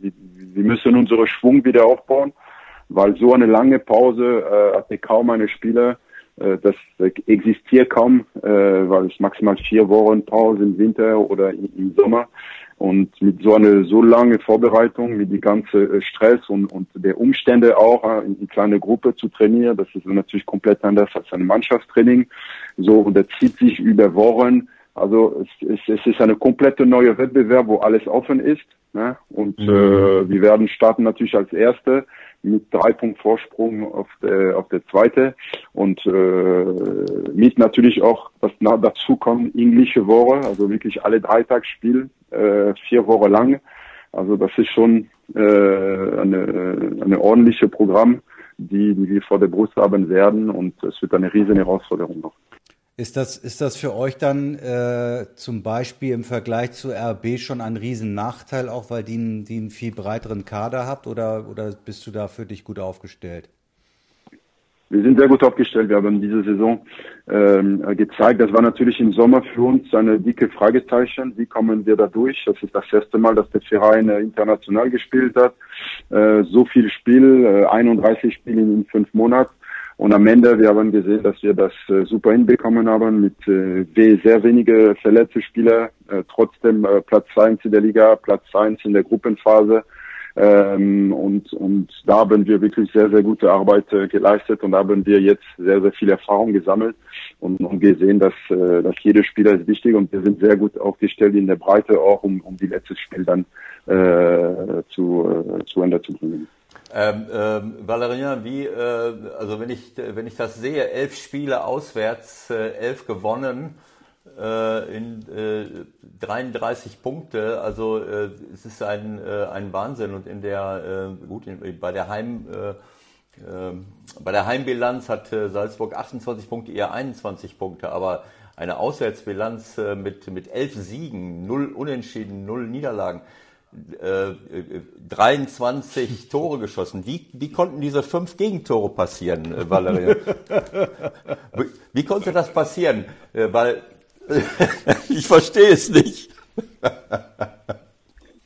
wir, wir müssen unsere Schwung wieder aufbauen, weil so eine lange Pause äh, hatte kaum eine Spieler. Äh, das existiert kaum, äh, weil es maximal vier Wochen Pause im Winter oder im Sommer. Und mit so einer so lange Vorbereitung, mit die ganze äh, Stress und, und der Umstände auch, äh, in kleine Gruppe zu trainieren, das ist natürlich komplett anders als ein Mannschaftstraining. So, und das zieht sich über Wochen. Also es, es, es ist eine komplette neue Wettbewerb, wo alles offen ist. Ne? Und mhm. äh, wir werden starten natürlich als Erste mit drei Punkt Vorsprung auf der auf der zweite und äh, mit natürlich auch was dazu kommt englische Woche, also wirklich alle drei Tage Spiel, äh, vier Wochen lang. Also das ist schon äh, eine, eine ordentliche Programm, die, die wir vor der Brust haben werden und es wird eine riesen Herausforderung noch. Ist das, ist das für euch dann äh, zum Beispiel im Vergleich zu RB schon ein Riesennachteil, auch weil die, die einen viel breiteren Kader habt oder, oder bist du da für dich gut aufgestellt? Wir sind sehr gut aufgestellt. Wir haben diese Saison ähm, gezeigt, das war natürlich im Sommer für uns eine dicke Fragezeichen. Wie kommen wir da durch? Das ist das erste Mal, dass der Verein äh, international gespielt hat. Äh, so viel Spiel, äh, 31 Spiele in fünf Monaten. Und am Ende, wir haben gesehen, dass wir das äh, super hinbekommen haben mit äh, sehr wenige verletzte Spieler, äh, trotzdem äh, Platz 1 in der Liga, Platz 1 in der Gruppenphase. Ähm, und, und da haben wir wirklich sehr, sehr gute Arbeit äh, geleistet und haben wir jetzt sehr, sehr viel Erfahrung gesammelt und, und gesehen, dass, äh, dass jeder Spieler ist wichtig und wir sind sehr gut aufgestellt in der Breite auch, um, um die letzte Spiel dann äh, zu, äh, zu Ende zu bringen. Ähm, ähm, Valerian, wie, äh, also wenn ich, wenn ich das sehe, elf Spiele auswärts, äh, elf gewonnen, äh, in äh, 33 Punkte, also äh, es ist ein, äh, ein Wahnsinn. Und in der, äh, gut, in, bei der Heim, äh, äh, bei der Heimbilanz hat äh, Salzburg 28 Punkte, eher 21 Punkte, aber eine Auswärtsbilanz äh, mit, mit elf Siegen, null Unentschieden, null Niederlagen, 23 äh, Tore geschossen. Wie, wie konnten diese fünf Gegentore passieren, äh, Valerie? wie konnte das passieren? Äh, weil ich verstehe es nicht.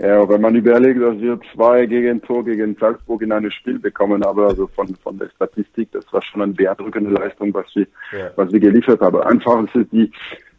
Ja, wenn man überlegt, dass wir zwei Gegentor gegen Salzburg in einem Spiel bekommen haben, also von, von der Statistik, das war schon eine beeindruckende Leistung, was wir, ja. was wir geliefert haben. Einfach ist es die,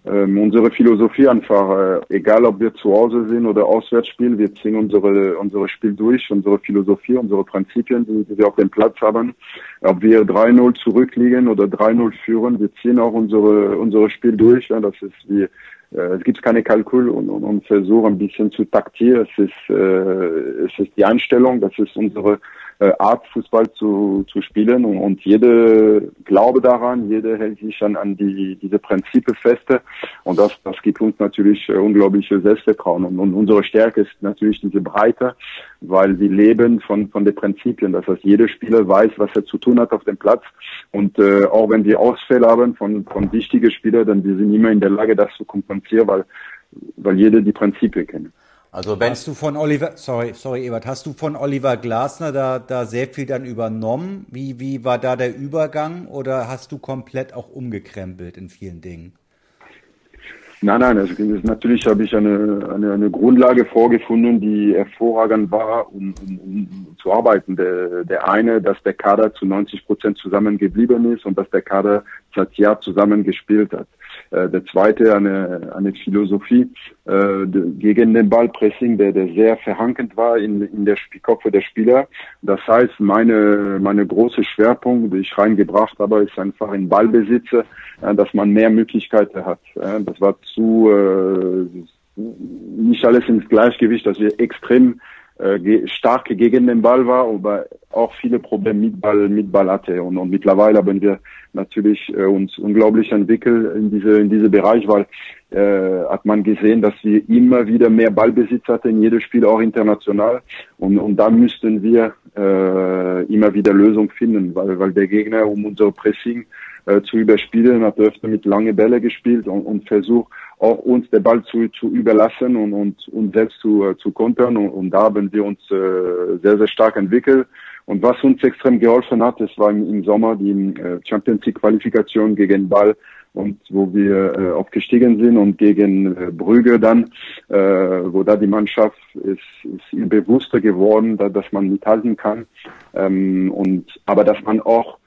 ähm, unsere Philosophie einfach, äh, egal ob wir zu Hause sind oder auswärts spielen, wir ziehen unsere, unsere Spiel durch, unsere Philosophie, unsere Prinzipien, die, die wir auf dem Platz haben. Ob wir 3-0 zurückliegen oder 3-0 führen, wir ziehen auch unsere, unsere Spiel durch. Ja, das ist wie, äh, es gibt keine Kalkül und, und, und Versuch ein bisschen zu taktieren. Es ist, äh, es ist die Einstellung, das ist unsere äh, Art, Fußball zu, zu spielen. Und, und jede glaube daran, jede hält sich an, an die, diese Prinzipien feste. Und das, das gibt uns natürlich äh, unglaubliche Selbstvertrauen. Und, und unsere Stärke ist natürlich diese Breite, weil wir leben von, von den Prinzipien, das heißt, jeder Spieler weiß, was er zu tun hat auf dem Platz. Und äh, auch wenn wir Ausfälle haben von, von wichtigen Spielern, dann wir sind immer in der Lage, das zu kompensieren, weil, weil jeder die Prinzipien kennt. Also wenn hast du von Oliver, sorry, sorry, Ebert, hast du von Oliver Glasner da, da sehr viel dann übernommen? Wie, wie war da der Übergang oder hast du komplett auch umgekrempelt in vielen Dingen? Nein, nein, also natürlich habe ich eine, eine, eine Grundlage vorgefunden, die hervorragend war, um, um, um zu arbeiten. Der, der eine, dass der Kader zu 90 Prozent zusammengeblieben ist und dass der Kader seit Jahr zusammengespielt hat. Äh, der zweite eine, eine Philosophie äh, gegen den Ballpressing, der, der sehr verhankend war in, in der Kopf der Spieler. Das heißt, meine, meine große Schwerpunkt, die ich reingebracht habe, ist einfach in Ballbesitze, äh, dass man mehr Möglichkeiten hat. Äh, das war zu äh, nicht alles ins Gleichgewicht, dass wir extrem äh, stark gegen den Ball war, aber auch viele Probleme mit Ball, mit Ball hatte. Und, und mittlerweile haben wir natürlich äh, uns unglaublich entwickelt in diese in diese Bereich, weil äh, hat man gesehen, dass wir immer wieder mehr Ballbesitz hatten in jedem Spiel, auch international. Und, und da müssten wir äh, immer wieder Lösungen finden, weil, weil der Gegner um unser Pressing äh, zu überspielen hat öfter mit lange Bälle gespielt und, und versucht auch uns den Ball zu, zu überlassen und, und uns selbst zu, äh, zu kontern. Und, und da haben wir uns äh, sehr, sehr stark entwickelt. Und was uns extrem geholfen hat, das war im, im Sommer die äh, Champions League Qualifikation gegen Ball und wo wir äh, aufgestiegen sind und gegen äh, Brügge dann, äh, wo da die Mannschaft ist, ist bewusster geworden, da, dass man mithalten kann ähm, und aber dass man auch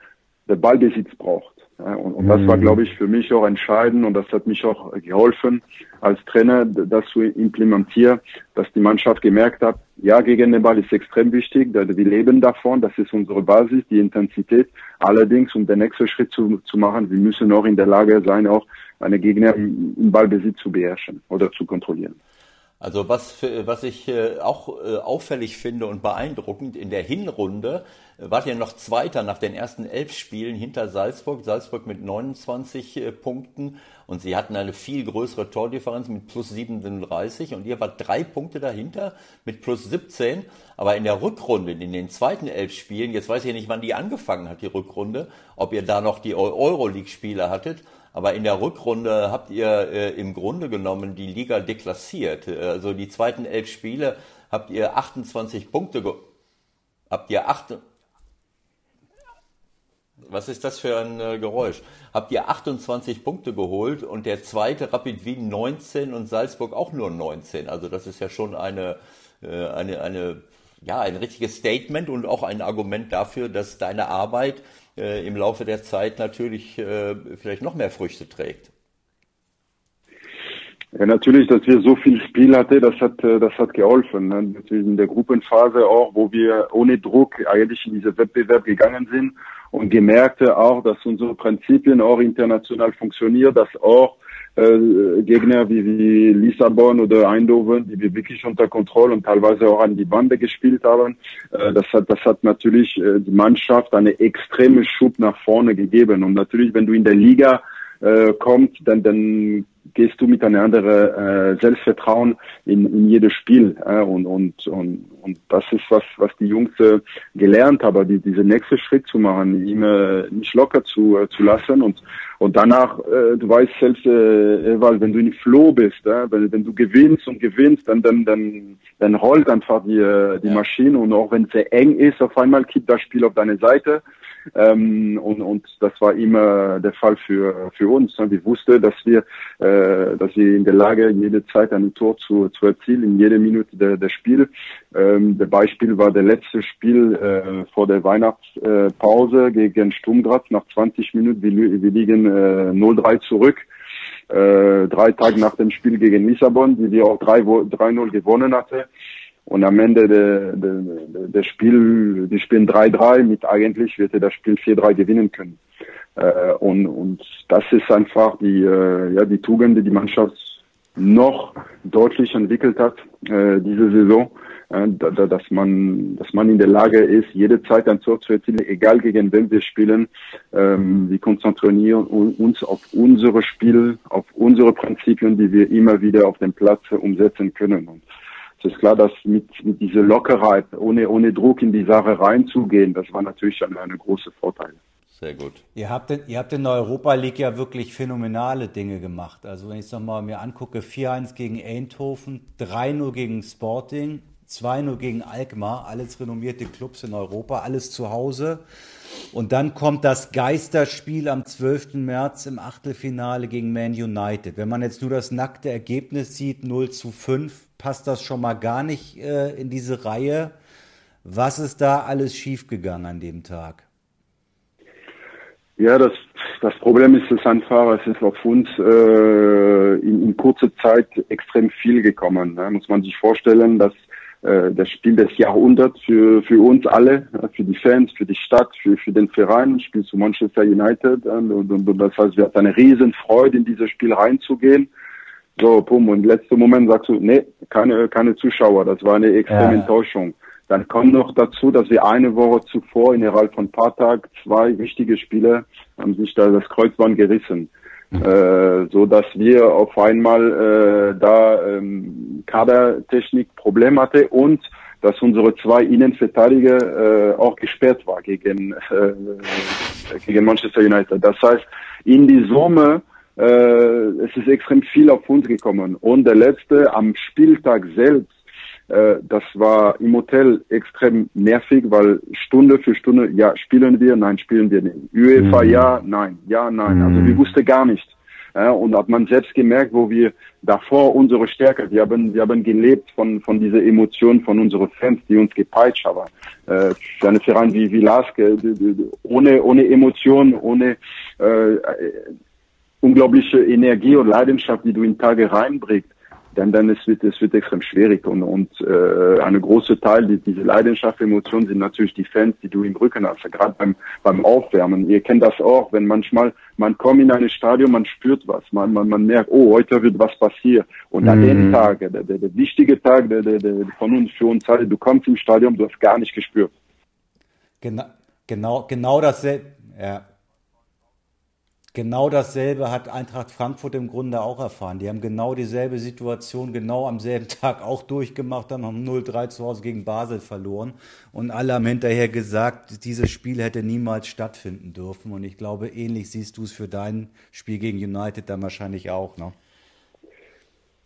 den Ballbesitz braucht. Und, und, das war, mhm. glaube ich, für mich auch entscheidend und das hat mich auch geholfen, als Trainer das zu implementieren, dass die Mannschaft gemerkt hat, ja, gegen den Ball ist extrem wichtig, wir leben davon, das ist unsere Basis, die Intensität. Allerdings, um den nächsten Schritt zu, zu machen, wir müssen auch in der Lage sein, auch eine Gegner im Ballbesitz zu beherrschen oder zu kontrollieren. Also was, was ich äh, auch äh, auffällig finde und beeindruckend, in der Hinrunde äh, wart ihr noch Zweiter nach den ersten elf Spielen hinter Salzburg. Salzburg mit 29 Punkten und sie hatten eine viel größere Tordifferenz mit plus 37 und ihr wart drei Punkte dahinter mit plus 17. Aber in der Rückrunde, in den zweiten elf Spielen, jetzt weiß ich nicht, wann die angefangen hat, die Rückrunde, ob ihr da noch die Euroleague-Spiele hattet, aber in der Rückrunde habt ihr äh, im Grunde genommen die Liga deklassiert. Also die zweiten elf Spiele habt ihr 28 Punkte, ge habt ihr acht, was ist das für ein äh, Geräusch? Habt ihr 28 Punkte geholt und der zweite Rapid Wien 19 und Salzburg auch nur 19. Also das ist ja schon eine, äh, eine, eine, ja, ein richtiges Statement und auch ein Argument dafür, dass deine Arbeit äh, im Laufe der Zeit natürlich äh, vielleicht noch mehr Früchte trägt. Ja, natürlich, dass wir so viel Spiel hatten, das hat, äh, das hat geholfen. Ne? Natürlich in der Gruppenphase auch, wo wir ohne Druck eigentlich in diese Wettbewerb gegangen sind und gemerkt auch, dass unsere Prinzipien auch international funktionieren, dass auch äh, Gegner wie, wie Lissabon oder Eindhoven, die wir wirklich unter Kontrolle und teilweise auch an die Bande gespielt haben. Äh, das hat, das hat natürlich äh, die Mannschaft eine extreme Schub nach vorne gegeben. Und natürlich, wenn du in der Liga äh, kommt, dann, dann gehst du mit einem anderen äh, Selbstvertrauen in, in jedes Spiel. Äh, und, und, und, und das ist was, was die Jungs äh, gelernt haben, die, diese nächste Schritt zu machen, ihm äh, nicht locker zu, äh, zu lassen. Und, und danach, äh, du weißt selbst, äh, weil wenn du in Flow bist, äh, wenn, wenn du gewinnst und gewinnst, dann, dann, dann, dann rollt einfach die, äh, die ja. Maschine. Und auch wenn es sehr eng ist, auf einmal kippt das Spiel auf deine Seite. Ähm, und, und das war immer der Fall für, für uns. Wir wussten, dass wir, äh, dass wir in der Lage, jede Zeit ein Tor zu, zu erzielen, in jeder Minute der, der Spiel. Ähm, der Beispiel war der letzte Spiel äh, vor der Weihnachtspause gegen Sturm nach 20 Minuten. Wir, wir liegen äh, 0-3 zurück. Äh, drei Tage nach dem Spiel gegen Lissabon, die wir auch 3-0 gewonnen hatten. Und am Ende der, der, der Spiel, die spielen 3-3 mit eigentlich wird er das Spiel 4-3 gewinnen können. Äh, und, und das ist einfach die, äh, ja, die Tugend, die die Mannschaft noch deutlich entwickelt hat, äh, diese Saison, äh, da, da, dass man, dass man in der Lage ist, jede Zeit ein Tor zu erzielen, egal gegen wen wir spielen. Ähm, wir konzentrieren uns auf unsere Spiel, auf unsere Prinzipien, die wir immer wieder auf dem Platz umsetzen können. Und es ist klar, dass mit, mit dieser Lockerheit, ohne, ohne Druck in die Sache reinzugehen, das war natürlich eine, eine große Vorteil. Sehr gut. Ihr habt, in, ihr habt in der Europa League ja wirklich phänomenale Dinge gemacht. Also wenn ich es nochmal mir angucke, 4-1 gegen Eindhoven, 3-0 gegen Sporting, 2-0 gegen Alkmaar, alles renommierte Clubs in Europa, alles zu Hause. Und dann kommt das Geisterspiel am 12. März im Achtelfinale gegen Man United. Wenn man jetzt nur das nackte Ergebnis sieht, 0 zu 5, passt das schon mal gar nicht äh, in diese Reihe. Was ist da alles schiefgegangen an dem Tag? Ja, das, das Problem ist es einfach, es ist auf uns äh, in, in kurzer Zeit extrem viel gekommen. Ne? Muss man sich vorstellen, dass das Spiel des Jahrhunderts für, für uns alle, für die Fans, für die Stadt, für, für den Verein, Spiel zu Manchester United. Und, und, und das heißt, wir hatten eine riesen Freude, in dieses Spiel reinzugehen. So, pum, und letzter Moment sagst du, nee, keine, keine Zuschauer. Das war eine extreme ja. Enttäuschung. Dann kommt noch dazu, dass wir eine Woche zuvor innerhalb von ein paar Tagen zwei wichtige Spiele haben sich da das Kreuzband gerissen. Mhm. Äh, so dass wir auf einmal äh, da ähm, Kadertechnik Problem hatte und dass unsere zwei Innenverteidiger äh, auch gesperrt war gegen äh, gegen Manchester United. Das heißt, in die Summe äh, es ist extrem viel auf uns gekommen. Und der letzte am Spieltag selbst, das war im Hotel extrem nervig, weil Stunde für Stunde, ja, spielen wir, nein, spielen wir nicht. UEFA, mhm. ja, nein, ja, nein. Mhm. Also wir wussten gar nicht. Und hat man selbst gemerkt, wo wir davor unsere Stärke, wir haben, wir haben gelebt von, von dieser Emotion von unseren Fans, die uns gepeitscht haben. Äh, für einen Verein wie, wie Laske, ohne, ohne Emotion, ohne, äh, unglaubliche Energie und Leidenschaft, die du in Tage reinbringst, dann dann es wird es wird extrem schwierig und und äh, eine große Teil die, diese Leidenschaft Emotionen sind natürlich die Fans die du im Rücken hast gerade beim beim Aufwärmen. Ihr kennt das auch wenn manchmal man kommt in ein Stadion man spürt was man man, man merkt oh heute wird was passieren und an mhm. dem Tag der, der, der wichtige Tag der, der, der von uns für uns alle du kommst im Stadion du hast gar nicht gespürt. Genau genau genau das ja Genau dasselbe hat Eintracht Frankfurt im Grunde auch erfahren. Die haben genau dieselbe Situation genau am selben Tag auch durchgemacht, dann haben 0-3 zu Hause gegen Basel verloren und alle haben hinterher gesagt, dieses Spiel hätte niemals stattfinden dürfen. Und ich glaube, ähnlich siehst du es für dein Spiel gegen United dann wahrscheinlich auch, ne?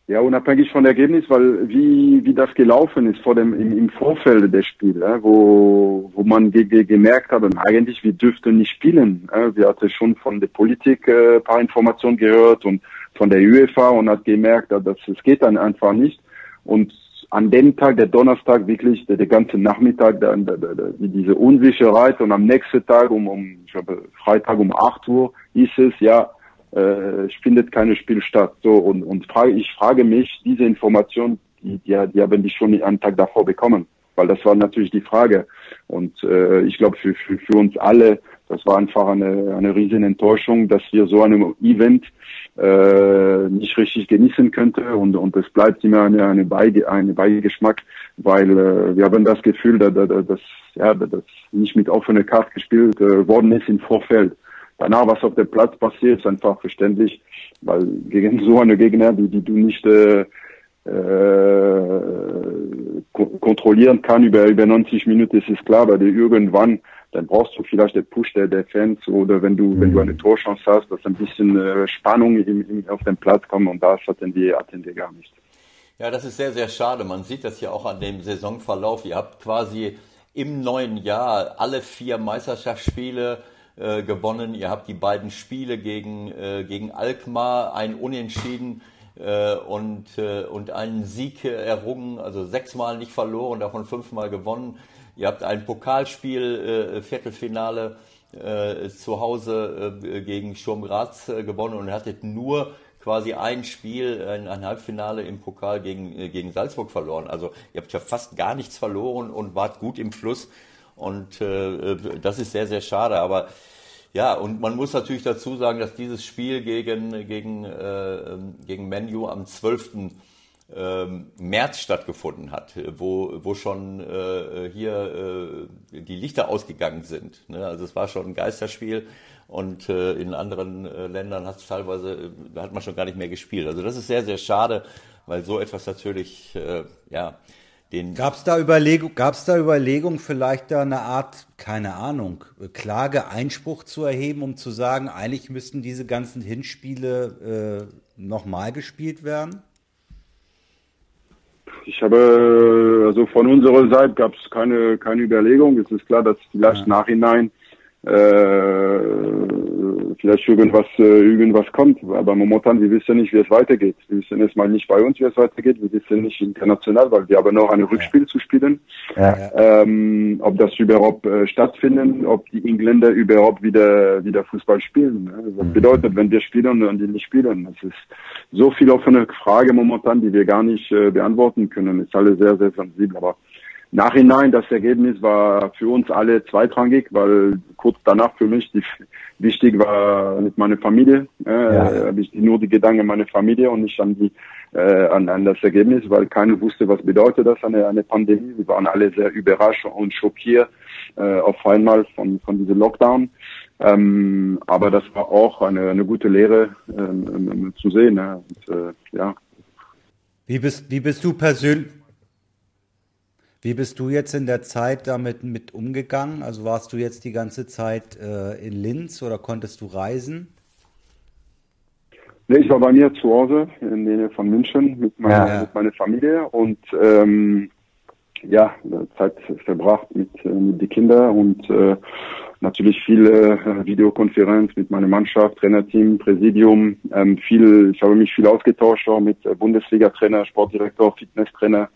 Ja, unabhängig von Ergebnis, weil wie, wie das gelaufen ist vor dem, im, im Vorfeld des Spiels, äh, wo, wo man ge ge gemerkt hat, eigentlich wir dürften nicht spielen. Äh, wir hatten schon von der Politik äh, paar Informationen gehört und von der UEFA und hat gemerkt, dass es geht dann einfach nicht. Und an dem Tag, der Donnerstag, wirklich der, der ganze Nachmittag, der, der, der, diese Unsicherheit und am nächsten Tag um, um ich glaube, Freitag um 8 Uhr hieß es, ja, äh, findet keine Spiel statt. So und und frage, ich frage mich, diese Information, die, die, die haben die schon einen Tag davor bekommen, weil das war natürlich die Frage. Und äh, ich glaube für, für für uns alle, das war einfach eine eine riesen Enttäuschung, dass wir so einem Event äh, nicht richtig genießen könnte und und es bleibt immer eine eine, Beige, eine Beigeschmack, weil äh, wir haben das Gefühl, dass, dass, dass ja dass nicht mit offener Karte gespielt äh, worden ist im Vorfeld. Danach, was auf dem Platz passiert, ist einfach verständlich, weil gegen so eine Gegner, die, die du nicht äh, äh, kontrollieren kann über, über 90 Minuten, ist es klar, aber irgendwann, dann brauchst du vielleicht den Push der, der Fans oder wenn du, mhm. wenn du eine Torchance hast, dass ein bisschen äh, Spannung im, im, auf den Platz kommt und das hatten wir, hatten wir gar nicht. Ja, das ist sehr, sehr schade. Man sieht das ja auch an dem Saisonverlauf. Ihr habt quasi im neuen Jahr alle vier Meisterschaftsspiele äh, gewonnen. Ihr habt die beiden Spiele gegen, äh, gegen Alkmaar, ein Unentschieden äh, und, äh, und einen Sieg errungen, also sechsmal nicht verloren, davon fünfmal gewonnen. Ihr habt ein Pokalspiel, äh, Viertelfinale zu Hause gegen Sturm Graz gewonnen und hattet nur quasi ein Spiel, ein, ein Halbfinale im Pokal gegen, gegen Salzburg verloren. Also ihr habt ja fast gar nichts verloren und wart gut im Fluss. Und äh, das ist sehr, sehr schade. Aber ja, und man muss natürlich dazu sagen, dass dieses Spiel gegen, gegen, äh, gegen Menu am 12. Ähm, März stattgefunden hat, wo, wo schon äh, hier äh, die Lichter ausgegangen sind. Ne? Also es war schon ein Geisterspiel und äh, in anderen äh, Ländern hat es teilweise, da hat man schon gar nicht mehr gespielt. Also das ist sehr, sehr schade, weil so etwas natürlich, äh, ja, Gab es da Überlegung, gab's da Überlegung, vielleicht da eine Art, keine Ahnung, Klage, Einspruch zu erheben, um zu sagen, eigentlich müssten diese ganzen Hinspiele äh, nochmal gespielt werden? Ich habe, also von unserer Seite gab es keine, keine Überlegung. Es ist klar, dass vielleicht ja. nachhinein äh, vielleicht irgendwas, äh, irgendwas kommt. Aber momentan, wir wissen nicht, wie es weitergeht. Wir wissen erstmal nicht bei uns, wie es weitergeht. Wir wissen nicht international, weil wir haben noch ein Rückspiel zu spielen. Ja. Ähm, ob das überhaupt äh, stattfinden, ob die Engländer überhaupt wieder, wieder Fußball spielen. Ne? Was mhm. bedeutet, wenn wir spielen und die nicht spielen? Das ist so viel offene Frage momentan, die wir gar nicht äh, beantworten können. Ist alles sehr, sehr sensibel. Aber Nachhinein, das Ergebnis war für uns alle zweitrangig, weil kurz danach für mich die, wichtig war mit meiner Familie. Äh, ja. Habe ich nur die Gedanken meiner Familie und nicht an die äh, an, an das Ergebnis, weil keiner wusste, was bedeutet das eine, eine Pandemie. Wir waren alle sehr überrascht und schockiert äh, auf einmal von von diesem Lockdown. Ähm, aber das war auch eine, eine gute Lehre ähm, ähm, zu sehen. Ne? Und, äh, ja. Wie bist, wie bist du persönlich, wie bist du jetzt in der Zeit damit mit umgegangen? Also warst du jetzt die ganze Zeit äh, in Linz oder konntest du reisen? Nee, ich war bei mir zu Hause in der Nähe von München mit meiner, ja. mit meiner Familie und ähm, ja, Zeit verbracht mit, äh, mit den Kindern und äh, natürlich viele äh, Videokonferenz mit meiner Mannschaft, Trainerteam, Präsidium. Ähm, viel, ich habe mich viel ausgetauscht auch mit äh, Bundesliga-Trainer, Sportdirektor, Fitnesstrainer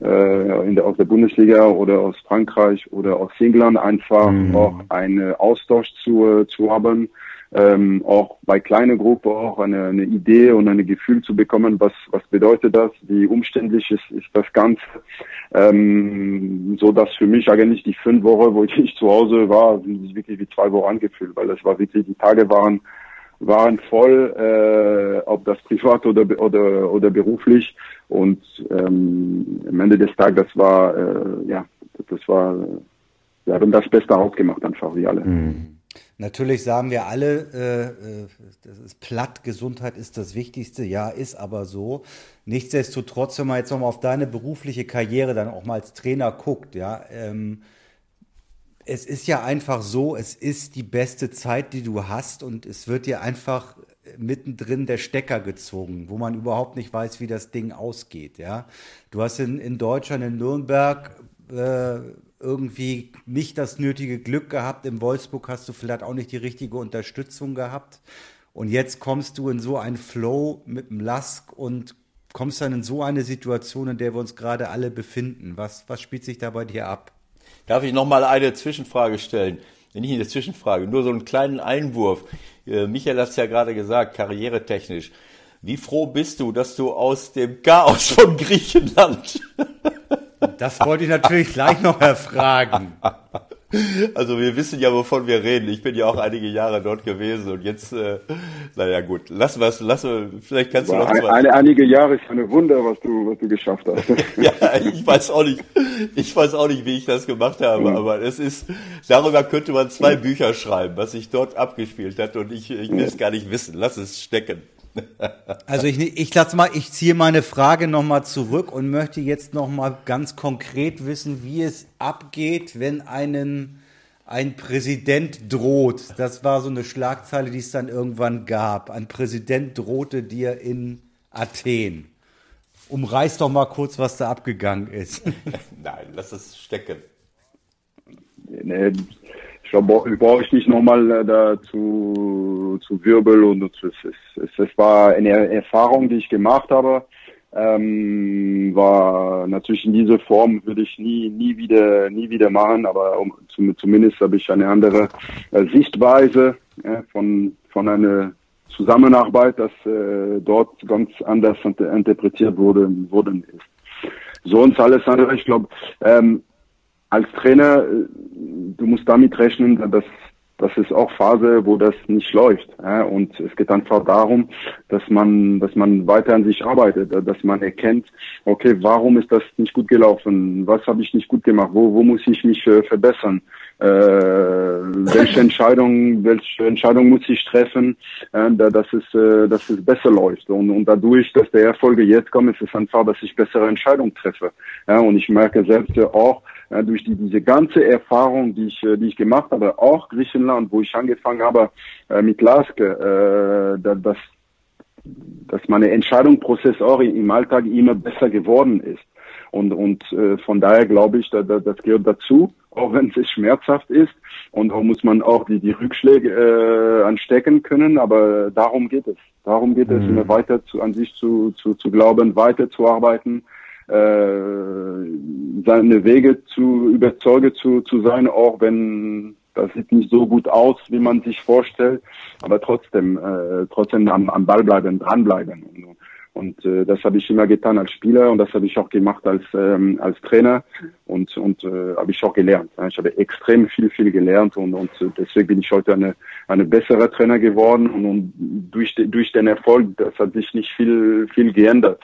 äh, in der, aus der Bundesliga oder aus Frankreich oder aus England einfach mhm. auch einen Austausch zu, zu haben, ähm, auch bei kleinen Gruppen auch eine, eine Idee und ein Gefühl zu bekommen, was, was bedeutet das, wie umständlich ist, ist das Ganze, ähm, so dass für mich eigentlich die fünf Wochen, wo ich zu Hause war, sich wirklich wie zwei Wochen angefühlt, weil es war wirklich, die Tage waren waren voll, äh, ob das privat oder oder oder beruflich. Und ähm, am Ende des Tages, das war äh, ja, das war, wir haben das Beste ausgemacht, einfach wie alle. Mhm. Natürlich sagen wir alle, äh, äh, das ist platt, Gesundheit ist das Wichtigste. Ja, ist aber so. Nichtsdestotrotz, wenn man jetzt nochmal auf deine berufliche Karriere dann auch mal als Trainer guckt, ja, ähm, es ist ja einfach so, es ist die beste Zeit, die du hast und es wird dir einfach mittendrin der Stecker gezogen, wo man überhaupt nicht weiß, wie das Ding ausgeht. Ja, du hast in, in Deutschland, in Nürnberg äh, irgendwie nicht das nötige Glück gehabt. In Wolfsburg hast du vielleicht auch nicht die richtige Unterstützung gehabt. Und jetzt kommst du in so einen Flow mit dem Lask und kommst dann in so eine Situation, in der wir uns gerade alle befinden. Was, was spielt sich da bei dir ab? Darf ich noch mal eine Zwischenfrage stellen? in der Zwischenfrage, nur so einen kleinen Einwurf. Äh, Michael hat es ja gerade gesagt, karrieretechnisch. Wie froh bist du, dass du aus dem Chaos von Griechenland das wollte ich natürlich gleich noch erfragen. Also wir wissen ja, wovon wir reden. Ich bin ja auch einige Jahre dort gewesen und jetzt, äh, naja gut, es, lassen wir, vielleicht kannst Aber du noch ein, eine, einige Jahre ist eine Wunder, was du, was du geschafft hast. ja, ich weiß auch nicht, ich weiß auch nicht, wie ich das gemacht habe, mhm. aber es ist, darüber könnte man zwei mhm. Bücher schreiben, was sich dort abgespielt hat und ich, ich will es gar nicht wissen. Lass es stecken. Also ich, ich lass mal, ich ziehe meine Frage nochmal zurück und möchte jetzt nochmal ganz konkret wissen, wie es abgeht, wenn einen ein Präsident droht. Das war so eine Schlagzeile, die es dann irgendwann gab. Ein Präsident drohte dir in Athen. Umreiß doch mal kurz, was da abgegangen ist. Nein, lass es stecken. Ich brauche ich nicht nochmal äh, da zu, zu wirbeln und es, es, es, war eine Erfahrung, die ich gemacht habe. Ähm, war natürlich in dieser Form würde ich nie nie wieder nie wieder machen, aber um, zum, zumindest habe ich eine andere äh, Sichtweise äh, von von einer Zusammenarbeit, das äh, dort ganz anders interpretiert wurde worden ist. Sonst alles andere, ich glaube, ähm, als Trainer, äh, du musst damit rechnen, dass das ist auch Phase, wo das nicht läuft. Ja? Und es geht einfach darum, dass man, dass man weiter an sich arbeitet, dass man erkennt, okay, warum ist das nicht gut gelaufen? Was habe ich nicht gut gemacht? Wo, wo muss ich mich äh, verbessern? Äh, welche Entscheidung, welche Entscheidung muss ich treffen, äh, dass es, äh, dass es besser läuft? Und, und dadurch, dass der Erfolge jetzt kommen, ist es einfach, dass ich bessere Entscheidungen treffe. Ja? Und ich merke selbst auch, äh, durch die, diese ganze Erfahrung, die ich, äh, die ich gemacht habe, auch Griechenland, wo ich angefangen habe äh, mit Laske, äh, dass, dass mein Entscheidungsprozess auch im Alltag immer besser geworden ist. Und, und äh, von daher glaube ich, da, da, das gehört dazu, auch wenn es schmerzhaft ist. Und da muss man auch die, die Rückschläge äh, anstecken können. Aber darum geht es. Darum geht mhm. es, immer weiter zu, an sich zu, zu, zu glauben, weiterzuarbeiten, äh, seine Wege zu überzeugen zu, zu sein, auch wenn das sieht nicht so gut aus, wie man sich vorstellt, aber trotzdem, äh, trotzdem am, am Ball bleiben, dranbleiben. Und, und äh, das habe ich immer getan als Spieler und das habe ich auch gemacht als ähm, als Trainer und und äh, habe ich auch gelernt. Ich habe extrem viel viel gelernt und und deswegen bin ich heute eine eine bessere Trainer geworden und, und durch durch den Erfolg das hat sich nicht viel viel geändert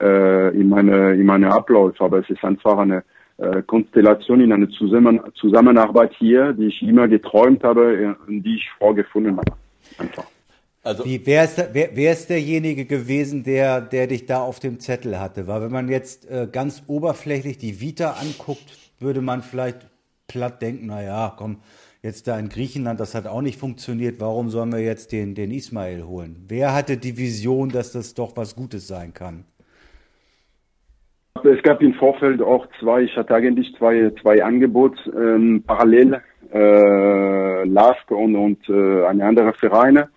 äh, in meine in meine Abläufe, aber es ist einfach eine äh, Konstellation in eine Zusammen Zusammenarbeit hier, die ich immer geträumt habe, und die ich vorgefunden habe. Einfach. Also Wie, wer, ist, wer, wer ist derjenige gewesen, der, der dich da auf dem Zettel hatte? Weil wenn man jetzt äh, ganz oberflächlich die Vita anguckt, würde man vielleicht platt denken, na ja, komm, jetzt da in Griechenland, das hat auch nicht funktioniert, warum sollen wir jetzt den, den Ismail holen? Wer hatte die Vision, dass das doch was Gutes sein kann? Es gab im Vorfeld auch zwei, ich hatte eigentlich zwei, zwei Angebote ähm, parallel, äh, LASK und, und äh, eine andere Vereine.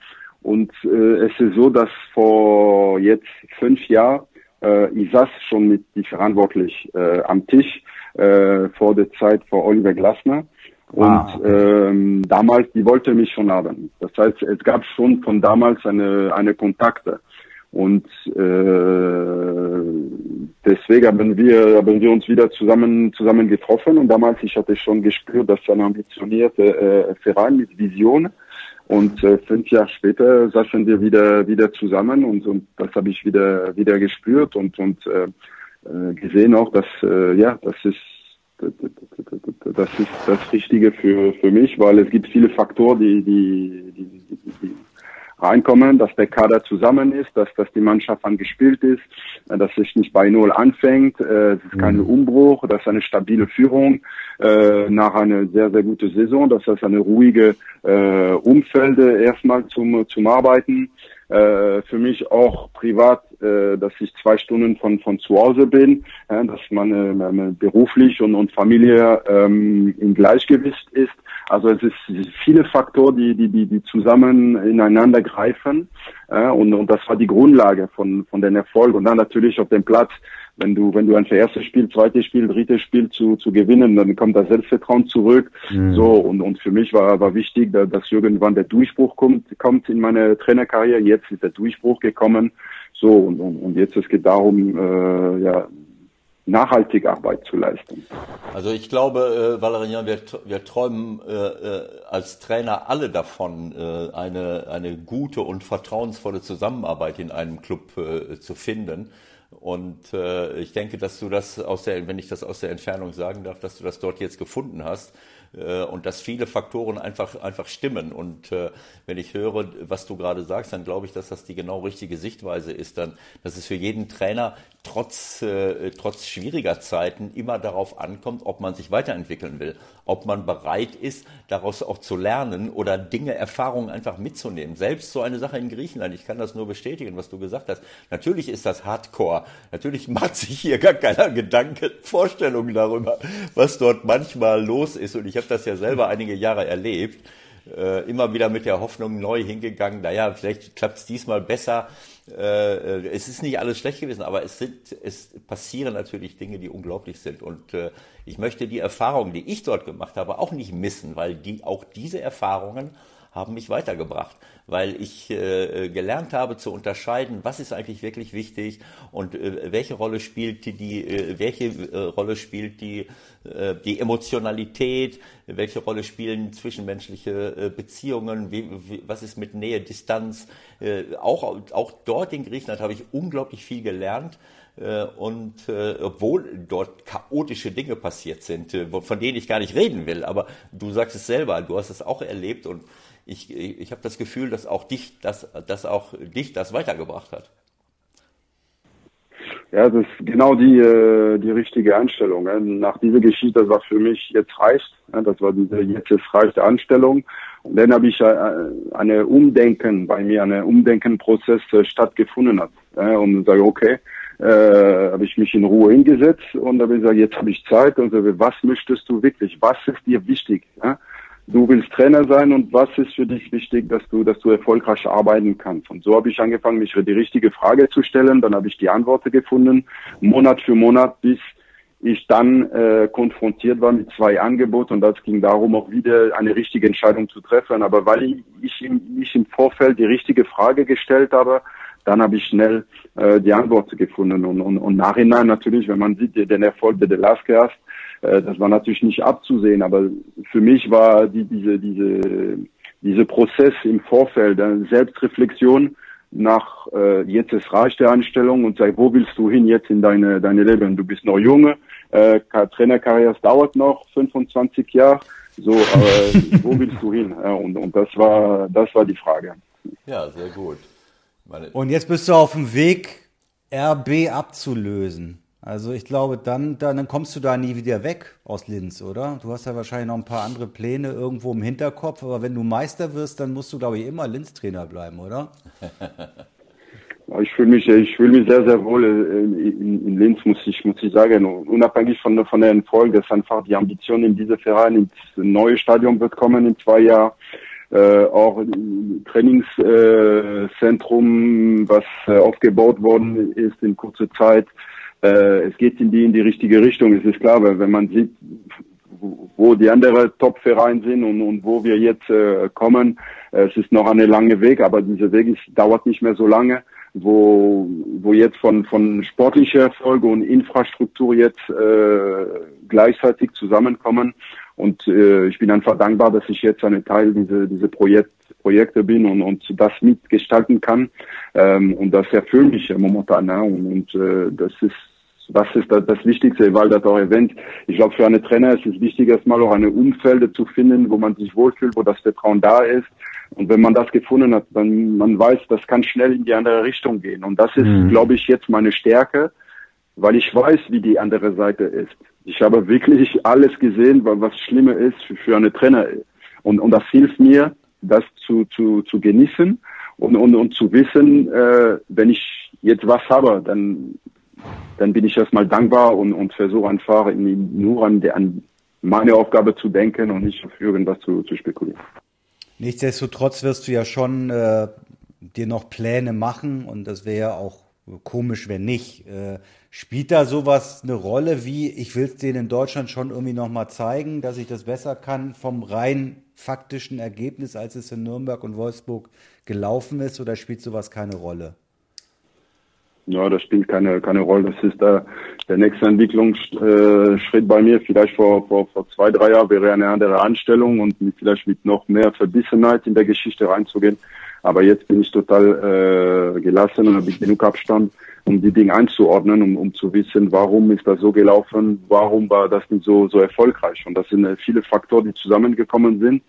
Und äh, es ist so, dass vor jetzt fünf Jahren äh, ich saß schon mit die verantwortlich äh, am Tisch äh, vor der Zeit vor Oliver Glasner. Und ah. ähm, damals, die wollte mich schon haben. Das heißt, es gab schon von damals eine, eine Kontakte. Und äh, deswegen haben wir, haben wir uns wieder zusammen, zusammen getroffen. Und damals, ich hatte schon gespürt, dass ein ambitionierter äh, Verein mit Vision und äh, fünf Jahre später saßen wir wieder wieder zusammen und, und das habe ich wieder wieder gespürt und und äh, äh gesehen auch, dass äh, ja das ist das ist das Richtige für für mich, weil es gibt viele Faktoren, die die, die, die, die reinkommen, dass der Kader zusammen ist, dass, dass die Mannschaft angespielt ist, äh, dass es nicht bei Null anfängt, äh, es ist kein mhm. Umbruch, das ist eine stabile Führung äh, nach einer sehr, sehr guten Saison, das ist eine ruhige äh, Umfeld erstmal zum, zum Arbeiten. Äh, für mich auch privat, äh, dass ich zwei Stunden von, von zu Hause bin, äh, dass man äh, beruflich und, und Familie ähm, im Gleichgewicht ist. Also es ist viele Faktoren, die, die, die, die zusammen ineinander greifen. Äh, und, und das war die Grundlage von, von den Erfolg. Und dann natürlich auf dem Platz wenn du, wenn du ein erstes Spiel, zweites Spiel, drittes Spiel zu, zu gewinnen, dann kommt das Selbstvertrauen zurück. Mhm. So, und, und für mich war, war wichtig, dass irgendwann der Durchbruch kommt, kommt in meine Trainerkarriere. Jetzt ist der Durchbruch gekommen. So, und, und, und jetzt es geht darum, äh, ja, nachhaltig Arbeit zu leisten. Also ich glaube, äh, Valerian, wir, wir träumen äh, äh, als Trainer alle davon, äh, eine, eine gute und vertrauensvolle Zusammenarbeit in einem Club äh, zu finden. Und äh, ich denke, dass du das aus der, wenn ich das aus der Entfernung sagen darf, dass du das dort jetzt gefunden hast äh, und dass viele Faktoren einfach, einfach stimmen. Und äh, wenn ich höre, was du gerade sagst, dann glaube ich, dass das die genau richtige Sichtweise ist, dann, dass es für jeden Trainer trotz, äh, trotz schwieriger Zeiten immer darauf ankommt, ob man sich weiterentwickeln will, ob man bereit ist, daraus auch zu lernen oder Dinge, Erfahrungen einfach mitzunehmen. Selbst so eine Sache in Griechenland, ich kann das nur bestätigen, was du gesagt hast. Natürlich ist das Hardcore. Natürlich macht sich hier gar keiner Gedanken, Vorstellungen darüber, was dort manchmal los ist. Und ich habe das ja selber einige Jahre erlebt. Äh, immer wieder mit der Hoffnung neu hingegangen, naja, vielleicht klappt es diesmal besser äh, es ist nicht alles schlecht gewesen, aber es sind, es passieren natürlich Dinge, die unglaublich sind. Und äh, ich möchte die Erfahrungen, die ich dort gemacht habe, auch nicht missen, weil die, auch diese Erfahrungen haben mich weitergebracht, weil ich äh, gelernt habe zu unterscheiden, was ist eigentlich wirklich wichtig und äh, welche Rolle spielt die, äh, welche äh, Rolle spielt die äh, die Emotionalität, welche Rolle spielen zwischenmenschliche äh, Beziehungen, wie, wie, was ist mit Nähe, Distanz. Auch auch dort in Griechenland habe ich unglaublich viel gelernt und äh, obwohl dort chaotische Dinge passiert sind, von denen ich gar nicht reden will, aber du sagst es selber, du hast es auch erlebt und ich, ich habe das Gefühl, dass auch dich das, dass auch dich das weitergebracht hat. Ja, das ist genau die, äh, die richtige Einstellung. Nach dieser Geschichte, war für mich jetzt reicht. Das war diese jetzt es reicht Anstellung. Und dann habe ich äh, eine Umdenken bei mir, eine Umdenkenprozess äh, stattgefunden hat. Und sage, okay, habe ich mich in Ruhe hingesetzt und habe gesagt, jetzt habe ich Zeit und sage, was möchtest du wirklich? Was ist dir wichtig? Du willst Trainer sein und was ist für dich wichtig, dass du, dass du erfolgreich arbeiten kannst. Und so habe ich angefangen, mich für die richtige Frage zu stellen. Dann habe ich die Antworten gefunden, Monat für Monat, bis ich dann äh, konfrontiert war mit zwei Angeboten und das ging darum, auch wieder eine richtige Entscheidung zu treffen. Aber weil ich, ich, im, Vorfeld die richtige Frage gestellt habe, dann habe ich schnell äh, die Antworten gefunden. Und, und, und nachhinein natürlich, wenn man sieht, den Erfolg der Delaskas, äh, das war natürlich nicht abzusehen, aber für mich war die, diese, diese, diese Prozess im Vorfeld, eine Selbstreflexion nach äh, jetzt ist reicht der Anstellung und sag, wo willst du hin jetzt in deine, deine Leben? Du bist noch junge, äh, Trainerkarriere dauert noch 25 Jahre, so, aber wo willst du hin? Ja, und, und das war, das war die Frage. Ja, sehr gut. Meine und jetzt bist du auf dem Weg, RB abzulösen. Also ich glaube, dann, dann kommst du da nie wieder weg aus Linz, oder? Du hast ja wahrscheinlich noch ein paar andere Pläne irgendwo im Hinterkopf, aber wenn du Meister wirst, dann musst du, glaube ich, immer Linz-Trainer bleiben, oder? Ich fühle mich, ich fühle mich sehr, sehr wohl in, in, Linz, muss ich, muss ich sagen. Unabhängig von, von der Erfolg, dass einfach die Ambition in diesem Verein ins neue Stadion wird kommen in zwei Jahren. Äh, auch Trainingszentrum, äh, was äh, aufgebaut worden ist in kurzer Zeit äh, es geht in die, in die richtige Richtung. Es ist klar, weil wenn man sieht, wo die anderen Top-Vereine sind und, und wo wir jetzt äh, kommen, äh, es ist noch ein langer Weg, aber dieser Weg ist, dauert nicht mehr so lange, wo, wo jetzt von, von sportlicher Erfolg und Infrastruktur jetzt äh, gleichzeitig zusammenkommen. Und äh, ich bin einfach dankbar, dass ich jetzt ein Teil dieser diese Projekt, Projekte bin und, und das mitgestalten kann. Ähm, und das erfüllt mich momentan. Ne? Und, und äh, das ist das ist das, das Wichtigste, weil das auch erwähnt. Ich glaube, für eine Trainer ist es wichtig, erstmal auch eine Umfeld zu finden, wo man sich wohlfühlt, wo das Vertrauen da ist. Und wenn man das gefunden hat, dann man weiß, das kann schnell in die andere Richtung gehen. Und das ist, mhm. glaube ich, jetzt meine Stärke, weil ich weiß, wie die andere Seite ist. Ich habe wirklich alles gesehen, was schlimmer ist für, für eine Trainer. Und, und das hilft mir, das zu, zu, zu genießen und, und, und zu wissen, äh, wenn ich jetzt was habe, dann dann bin ich erstmal dankbar und, und versuche einfach nur an, an meine Aufgabe zu denken und nicht auf irgendwas zu, zu spekulieren. Nichtsdestotrotz wirst du ja schon äh, dir noch Pläne machen und das wäre ja auch komisch, wenn nicht. Äh, spielt da sowas eine Rolle wie, ich will es denen in Deutschland schon irgendwie nochmal zeigen, dass ich das besser kann vom rein faktischen Ergebnis, als es in Nürnberg und Wolfsburg gelaufen ist, oder spielt sowas keine Rolle? Ja, das spielt keine, keine Rolle. Das ist der, der nächste Entwicklungsschritt bei mir. Vielleicht vor, vor, vor zwei, drei Jahren wäre eine andere Anstellung und vielleicht mit noch mehr Verbissenheit in der Geschichte reinzugehen. Aber jetzt bin ich total äh, gelassen und habe genug Abstand, um die Dinge einzuordnen, um, um zu wissen, warum ist das so gelaufen, warum war das nicht so, so erfolgreich. Und das sind äh, viele Faktoren, die zusammengekommen sind.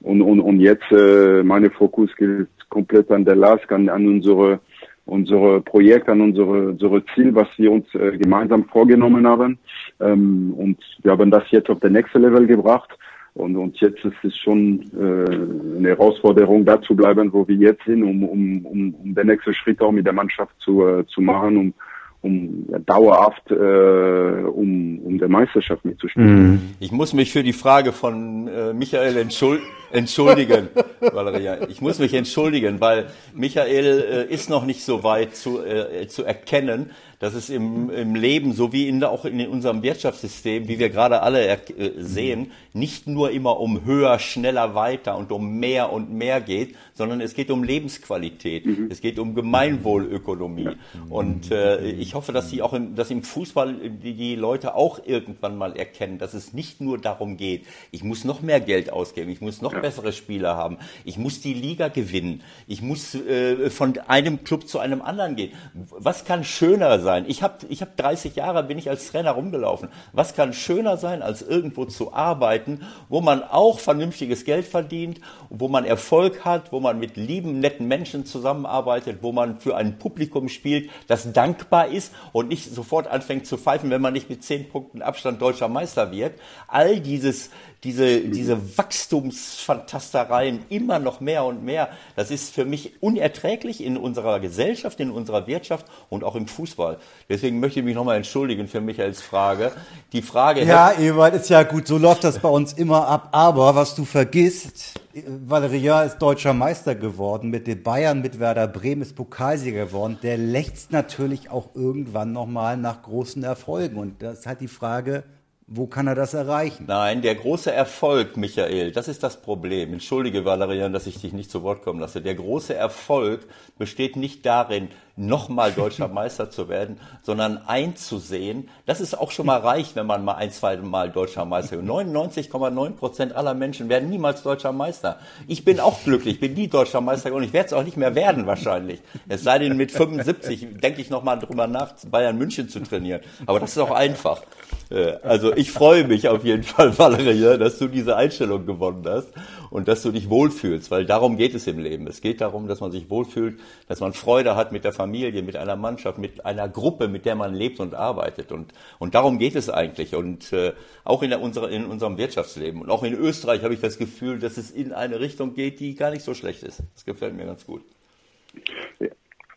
Und, und, und jetzt äh, meine Fokus gilt komplett an der LASK, an, an unsere unsere Projekt, an unsere, unsere Ziel, was wir uns äh, gemeinsam vorgenommen haben. Ähm, und wir haben das jetzt auf der nächste Level gebracht. Und, und jetzt ist es schon äh, eine Herausforderung, da zu bleiben, wo wir jetzt sind, um, um, um, um den nächsten Schritt auch mit der Mannschaft zu, äh, zu machen, um, um ja, dauerhaft äh, um, um der Meisterschaft mitzuspielen. Mhm. Ich muss mich für die Frage von äh, Michael entschuld entschuldigen, Valeria. Ich muss mich entschuldigen, weil Michael äh, ist noch nicht so weit zu, äh, zu erkennen, dass es im, im Leben, so wie in, auch in unserem Wirtschaftssystem, wie wir gerade alle äh, sehen, nicht nur immer um höher, schneller, weiter und um mehr und mehr geht, sondern es geht um Lebensqualität, mhm. es geht um Gemeinwohlökonomie. Und äh, ich hoffe, dass sie auch im, dass im Fußball die, die Leute auch irgendwann mal erkennen, dass es nicht nur darum geht, ich muss noch mehr Geld ausgeben, ich muss noch ja. bessere Spieler haben, ich muss die Liga gewinnen, ich muss äh, von einem Club zu einem anderen gehen. Was kann schöner sein? Ich habe ich hab 30 Jahre, bin ich als Trainer rumgelaufen. Was kann schöner sein, als irgendwo zu arbeiten, wo man auch vernünftiges Geld verdient, wo man Erfolg hat, wo man mit lieben, netten Menschen zusammenarbeitet, wo man für ein Publikum spielt, das dankbar ist und nicht sofort anfängt zu pfeifen, wenn man nicht mit 10 Punkten Abstand deutscher Meister wird. All dieses, diese, diese Wachstumsfantastereien immer noch mehr und mehr, das ist für mich unerträglich in unserer Gesellschaft, in unserer Wirtschaft und auch im Fußball. Deswegen möchte ich mich nochmal entschuldigen für Michaels Frage. Die Frage. Ja, Ewald, ist ja gut, so läuft das bei uns immer ab. Aber was du vergisst, Valeria ist deutscher Meister geworden mit den Bayern, mit Werder Bremen ist Pokalsieger geworden. Der lächzt natürlich auch irgendwann nochmal nach großen Erfolgen. Und das ist halt die Frage, wo kann er das erreichen? Nein, der große Erfolg, Michael, das ist das Problem. Entschuldige, Valerian, dass ich dich nicht zu Wort kommen lasse. Der große Erfolg besteht nicht darin, nochmal deutscher Meister zu werden, sondern einzusehen, das ist auch schon mal reich, wenn man mal ein, zwei Mal deutscher Meister wird. 99,9 Prozent aller Menschen werden niemals deutscher Meister. Ich bin auch glücklich, bin nie deutscher Meister und ich werde es auch nicht mehr werden wahrscheinlich. Es sei denn, mit 75 denke ich nochmal drüber nach, Bayern München zu trainieren. Aber das ist auch einfach. Äh, also ich freue mich auf jeden Fall, Valerie, dass du diese Einstellung gewonnen hast und dass du dich wohlfühlst, weil darum geht es im Leben. Es geht darum, dass man sich wohlfühlt, dass man Freude hat mit der Familie, mit einer Mannschaft, mit einer Gruppe, mit der man lebt und arbeitet. Und, und darum geht es eigentlich. Und äh, auch in, der, unserer, in unserem Wirtschaftsleben. Und auch in Österreich habe ich das Gefühl, dass es in eine Richtung geht, die gar nicht so schlecht ist. Das gefällt mir ganz gut. Ja.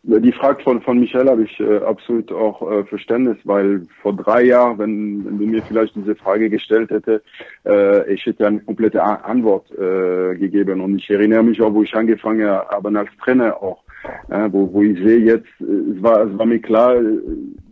Die Frage von, von Michel habe ich äh, absolut auch äh, Verständnis, weil vor drei Jahren, wenn, wenn du mir vielleicht diese Frage gestellt hätte, äh, ich hätte eine komplette A Antwort äh, gegeben. Und ich erinnere mich auch, wo ich angefangen habe als Trainer auch, äh, wo, wo ich sehe jetzt, äh, es war, es war mir klar, äh,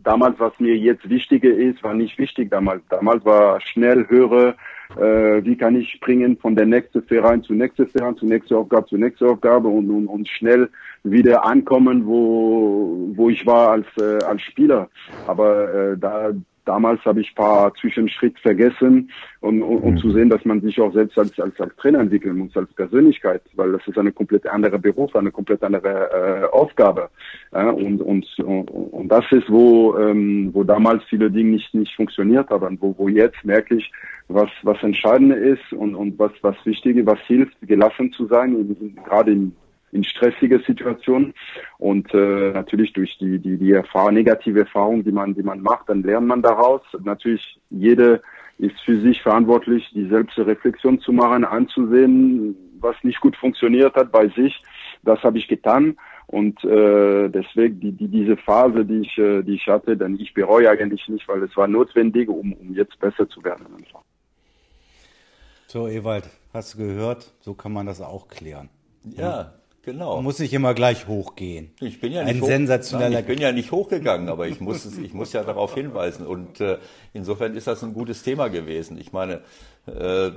damals, was mir jetzt wichtiger ist, war nicht wichtig damals. Damals war schnell, höre, äh, wie kann ich springen von der nächsten Verein zu nächsten Verein, zu nächster Aufgabe, zu nächster Aufgabe und, und, und schnell wieder ankommen, wo, wo ich war als, äh, als Spieler. Aber äh, da, damals habe ich paar Zwischenschritt vergessen und, und, und, zu mhm. sehen, dass man sich auch selbst als, als, als Trainer entwickeln muss, als Persönlichkeit, weil das ist eine komplett andere Beruf, eine komplett andere äh, Aufgabe. Ja, und, und, und, und das ist, wo, ähm, wo damals viele Dinge nicht, nicht funktioniert haben, wo, wo jetzt merke ich, was, was entscheidend ist und, und was, was wichtig ist, was hilft, gelassen zu sein, gerade in in stressige Situationen. Und äh, natürlich durch die, die, die Erfahrung, negative Erfahrung, die man, die man macht, dann lernt man daraus. Natürlich, jede ist für sich verantwortlich, die selbst Reflexion zu machen, anzusehen, was nicht gut funktioniert hat bei sich. Das habe ich getan. Und äh, deswegen die, die, diese Phase, die ich, äh, die ich hatte, dann ich bereue eigentlich nicht, weil es war notwendig, um, um jetzt besser zu werden. Einfach. So, Ewald, hast du gehört? So kann man das auch klären. Ja, Genau. Man muss nicht immer gleich hochgehen. Ich bin ja nicht, Ein hoch, sensationeller nein, ich bin ja nicht hochgegangen, aber ich muss, ich muss ja darauf hinweisen. Und äh, insofern ist das ein gutes Thema gewesen. Ich meine, äh,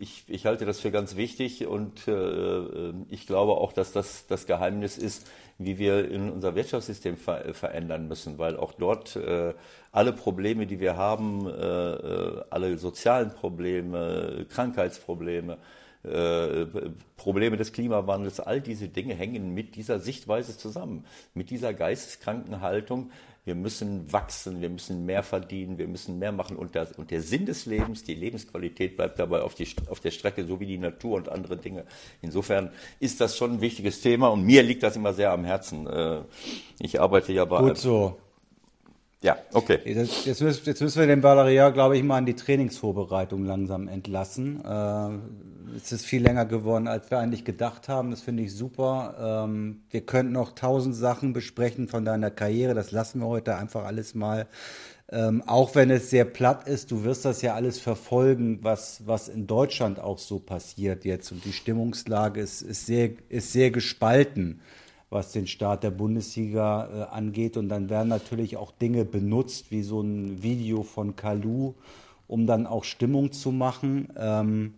ich, ich halte das für ganz wichtig und äh, ich glaube auch, dass das das Geheimnis ist, wie wir in unser Wirtschaftssystem ver verändern müssen, weil auch dort äh, alle Probleme, die wir haben, äh, äh alle sozialen Probleme, Krankheitsprobleme, äh, Probleme des Klimawandels, all diese Dinge hängen mit dieser Sichtweise zusammen, mit dieser geisteskranken Haltung. Wir müssen wachsen, wir müssen mehr verdienen, wir müssen mehr machen. Und der, und der Sinn des Lebens, die Lebensqualität bleibt dabei auf, die, auf der Strecke, so wie die Natur und andere Dinge. Insofern ist das schon ein wichtiges Thema und mir liegt das immer sehr am Herzen. Äh, ich arbeite ja bei. Gut so. Ja, okay. Jetzt, jetzt, müssen, jetzt müssen wir den Valeria, glaube ich, mal an die Trainingsvorbereitung langsam entlassen. Äh, es ist viel länger geworden, als wir eigentlich gedacht haben. Das finde ich super. Ähm, wir könnten noch tausend Sachen besprechen von deiner Karriere. Das lassen wir heute einfach alles mal. Ähm, auch wenn es sehr platt ist, du wirst das ja alles verfolgen, was, was in Deutschland auch so passiert jetzt. Und die Stimmungslage ist, ist, sehr, ist sehr gespalten was den Start der Bundesliga äh, angeht. Und dann werden natürlich auch Dinge benutzt, wie so ein Video von Kalu, um dann auch Stimmung zu machen. Ähm,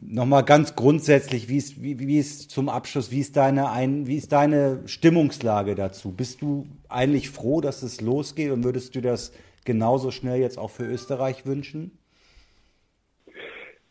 Nochmal ganz grundsätzlich, wie ist, wie, wie ist zum Abschluss, wie ist, deine ein, wie ist deine Stimmungslage dazu? Bist du eigentlich froh, dass es losgeht und würdest du das genauso schnell jetzt auch für Österreich wünschen?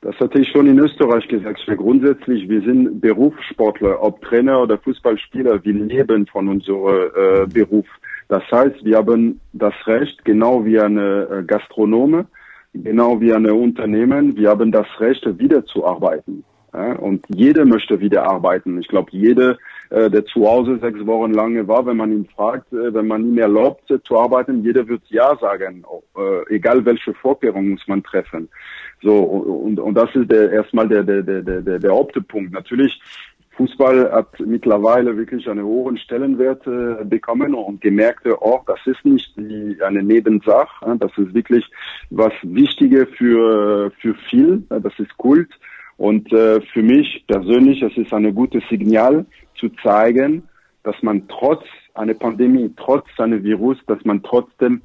Das hatte ich schon in Österreich gesagt. Grundsätzlich, wir sind Berufssportler, ob Trainer oder Fußballspieler, wir leben von unserem äh, Beruf. Das heißt, wir haben das Recht, genau wie eine äh, Gastronome, genau wie eine Unternehmen, wir haben das Recht, wieder zu arbeiten. Ja? Und jeder möchte wieder arbeiten. Ich glaube, jeder, äh, der zu Hause sechs Wochen lang war, wenn man ihn fragt, äh, wenn man ihm erlaubt äh, zu arbeiten, jeder wird Ja sagen, äh, egal welche Vorkehrungen muss man treffen. So, und, und das ist der, erstmal der, der, der, der, der Hauptpunkt. Natürlich, Fußball hat mittlerweile wirklich einen hohen Stellenwert bekommen und gemerkt, oh, das ist nicht die, eine Nebensache, das ist wirklich was Wichtiges für, für viel, das ist Kult. Und äh, für mich persönlich, es ist ein gutes Signal zu zeigen, dass man trotz einer Pandemie, trotz eines Virus, dass man trotzdem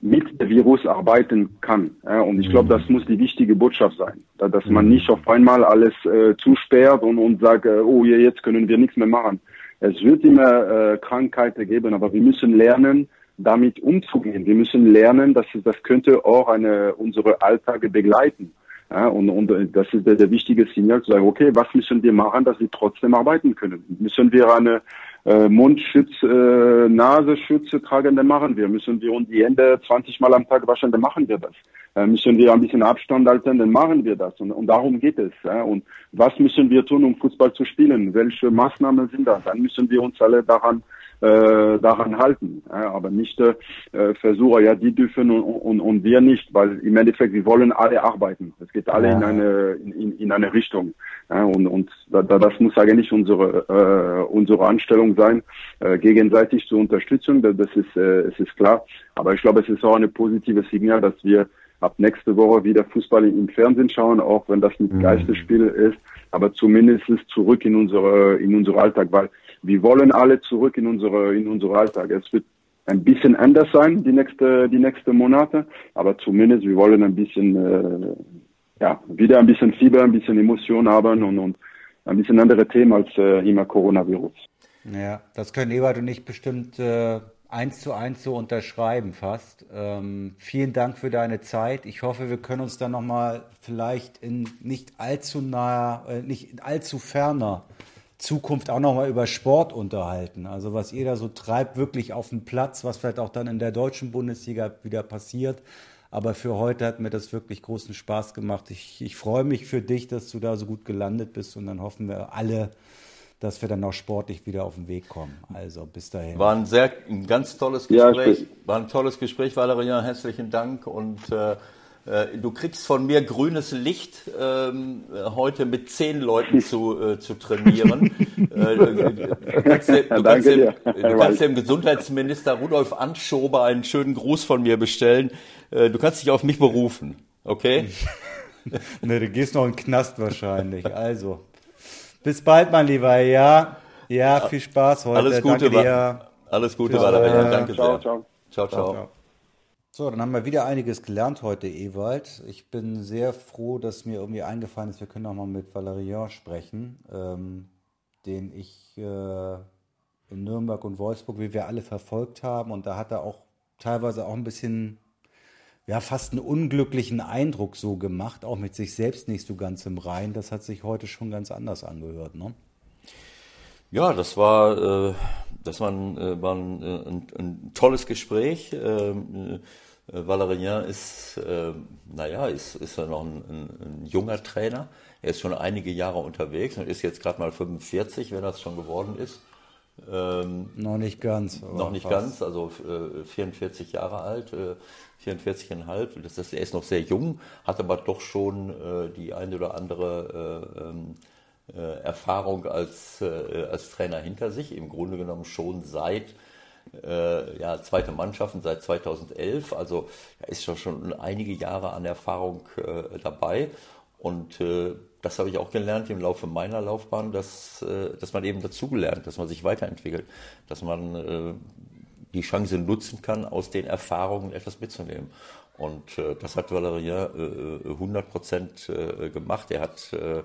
mit dem Virus arbeiten kann. Und ich glaube, mhm. das muss die wichtige Botschaft sein, dass man mhm. nicht auf einmal alles äh, zusperrt und, und sagt, äh, oh, jetzt können wir nichts mehr machen. Es wird immer äh, Krankheiten geben, aber wir müssen lernen, damit umzugehen. Wir müssen lernen, dass das könnte auch eine unsere Alltage begleiten. Ja, und, und das ist der, der wichtige Signal zu sagen, okay, was müssen wir machen, dass wir trotzdem arbeiten können? Müssen wir eine äh, Mundschutz, äh, Nasenschütze tragende machen wir. Müssen wir uns die Hände 20 Mal am Tag waschen, dann machen wir das. Äh, müssen wir ein bisschen Abstand halten, dann machen wir das. Und, und darum geht es. Ja. Und was müssen wir tun, um Fußball zu spielen? Welche Maßnahmen sind das? Dann müssen wir uns alle daran äh, daran halten, ja, aber nicht äh, Versucher, ja, die dürfen und, und, und wir nicht, weil im Endeffekt wir wollen alle arbeiten. Es geht alle ja. in eine in, in eine Richtung. Ja, und und da, das muss eigentlich unsere äh, unsere Anstellung sein, äh, gegenseitig zur Unterstützung. Das, das ist äh, es ist klar. Aber ich glaube, es ist auch eine positive Signal, dass wir ab nächste Woche wieder Fußball im Fernsehen schauen, auch wenn das nicht mhm. Geistesspiel ist, aber zumindest zurück in unsere in unsere Alltag, weil wir wollen alle zurück in unsere, in unsere Alltag. Es wird ein bisschen anders sein, die nächste, die nächsten Monate, aber zumindest wir wollen ein bisschen, äh, ja, wieder ein bisschen Fieber, ein bisschen Emotion haben und, und ein bisschen andere Themen als äh, immer Coronavirus. Ja, das können Ebert und ich bestimmt äh, eins zu eins so unterschreiben fast. Ähm, vielen Dank für deine Zeit. Ich hoffe, wir können uns dann nochmal vielleicht in nicht allzu naher, äh, nicht allzu ferner Zukunft auch nochmal über Sport unterhalten. Also was ihr da so treibt, wirklich auf dem Platz, was vielleicht auch dann in der deutschen Bundesliga wieder passiert. Aber für heute hat mir das wirklich großen Spaß gemacht. Ich, ich freue mich für dich, dass du da so gut gelandet bist und dann hoffen wir alle, dass wir dann auch sportlich wieder auf den Weg kommen. Also bis dahin. War ein sehr, ein ganz tolles Gespräch. Ja, War ein tolles Gespräch, Valerian. Herzlichen Dank und äh, äh, du kriegst von mir grünes Licht, ähm, heute mit zehn Leuten zu, äh, zu trainieren. äh, du kannst, dem, du, kannst dem, du kannst dem Gesundheitsminister Rudolf Anschober einen schönen Gruß von mir bestellen. Äh, du kannst dich auf mich berufen, okay? ne, du gehst noch in den Knast wahrscheinlich. Also, Bis bald, mein Lieber. Ja, ja, viel Spaß heute. Alles Gute, Danke dir. Alles Gute, Valerian. Danke ciao, sehr. ciao. Ciao, ciao. So, dann haben wir wieder einiges gelernt heute, Ewald. Ich bin sehr froh, dass mir irgendwie eingefallen ist, wir können auch mal mit Valerian sprechen, ähm, den ich äh, in Nürnberg und Wolfsburg, wie wir alle verfolgt haben. Und da hat er auch teilweise auch ein bisschen, ja, fast einen unglücklichen Eindruck so gemacht, auch mit sich selbst nicht so ganz im Rein. Das hat sich heute schon ganz anders angehört, ne? Ja, das war, äh, das war, ein, äh, war ein, äh, ein, ein tolles Gespräch. Ähm, äh, Valerian ist, äh, naja, ist, ist ja noch ein, ein junger Trainer. Er ist schon einige Jahre unterwegs und ist jetzt gerade mal 45, wenn das schon geworden ist. Ähm, Noch nicht ganz. noch nicht fast. ganz, also äh, 44 Jahre alt, äh, 44,5. Das ist, er ist noch sehr jung, hat aber doch schon äh, die eine oder andere äh, ähm, äh, Erfahrung als, äh, als Trainer hinter sich. Im Grunde genommen schon seit ja, zweite Mannschaften seit 2011. Also da ist schon schon einige Jahre an Erfahrung dabei. Und äh, das habe ich auch gelernt im Laufe meiner Laufbahn, dass, äh, dass man eben dazugelernt, dass man sich weiterentwickelt, dass man äh, die Chance nutzen kann, aus den Erfahrungen etwas mitzunehmen. Und äh, das hat Valerian äh, 100 Prozent äh, gemacht. Er hat äh,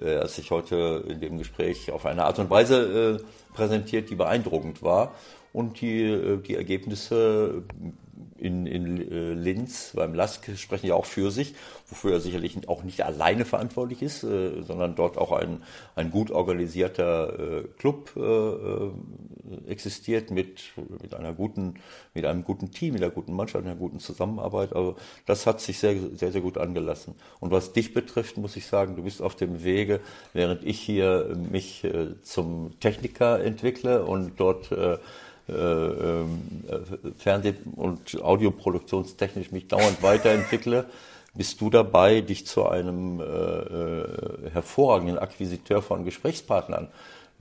äh, als ich heute in dem Gespräch auf eine Art und Weise äh, präsentiert, die beeindruckend war. Und die, äh, die Ergebnisse in, in äh, Linz beim LASK sprechen ja auch für sich, wofür er sicherlich auch nicht alleine verantwortlich ist, äh, sondern dort auch ein, ein gut organisierter äh, Club äh, äh, existiert mit, mit einer guten, mit einem guten Team, mit einer guten Mannschaft, einer guten Zusammenarbeit. Also das hat sich sehr, sehr, sehr gut angelassen. Und was dich betrifft, muss ich sagen, du bist auf dem Wege, während ich hier mich äh, zum Techniker entwickle und dort äh, äh, ähm, äh, Fernseh- und Audioproduktionstechnisch mich dauernd weiterentwickle, bist du dabei, dich zu einem äh, äh, hervorragenden Akquisiteur von Gesprächspartnern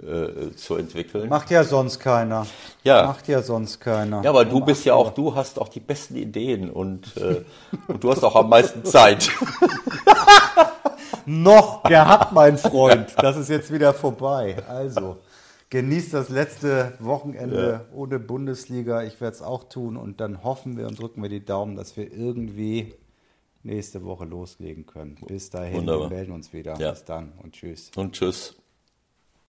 äh, zu entwickeln. Macht ja sonst keiner. Ja. Macht ja sonst keiner. Ja, aber du bist ja auch, du hast auch die besten Ideen und, äh, und du hast auch am meisten Zeit. Noch gehabt, mein Freund. Das ist jetzt wieder vorbei. Also, genießt das letzte Wochenende ohne Bundesliga. Ich werde es auch tun und dann hoffen wir und drücken wir die Daumen, dass wir irgendwie nächste Woche loslegen können. Bis dahin, Wunderbar. wir melden uns wieder. Ja. Bis dann und tschüss. Und tschüss.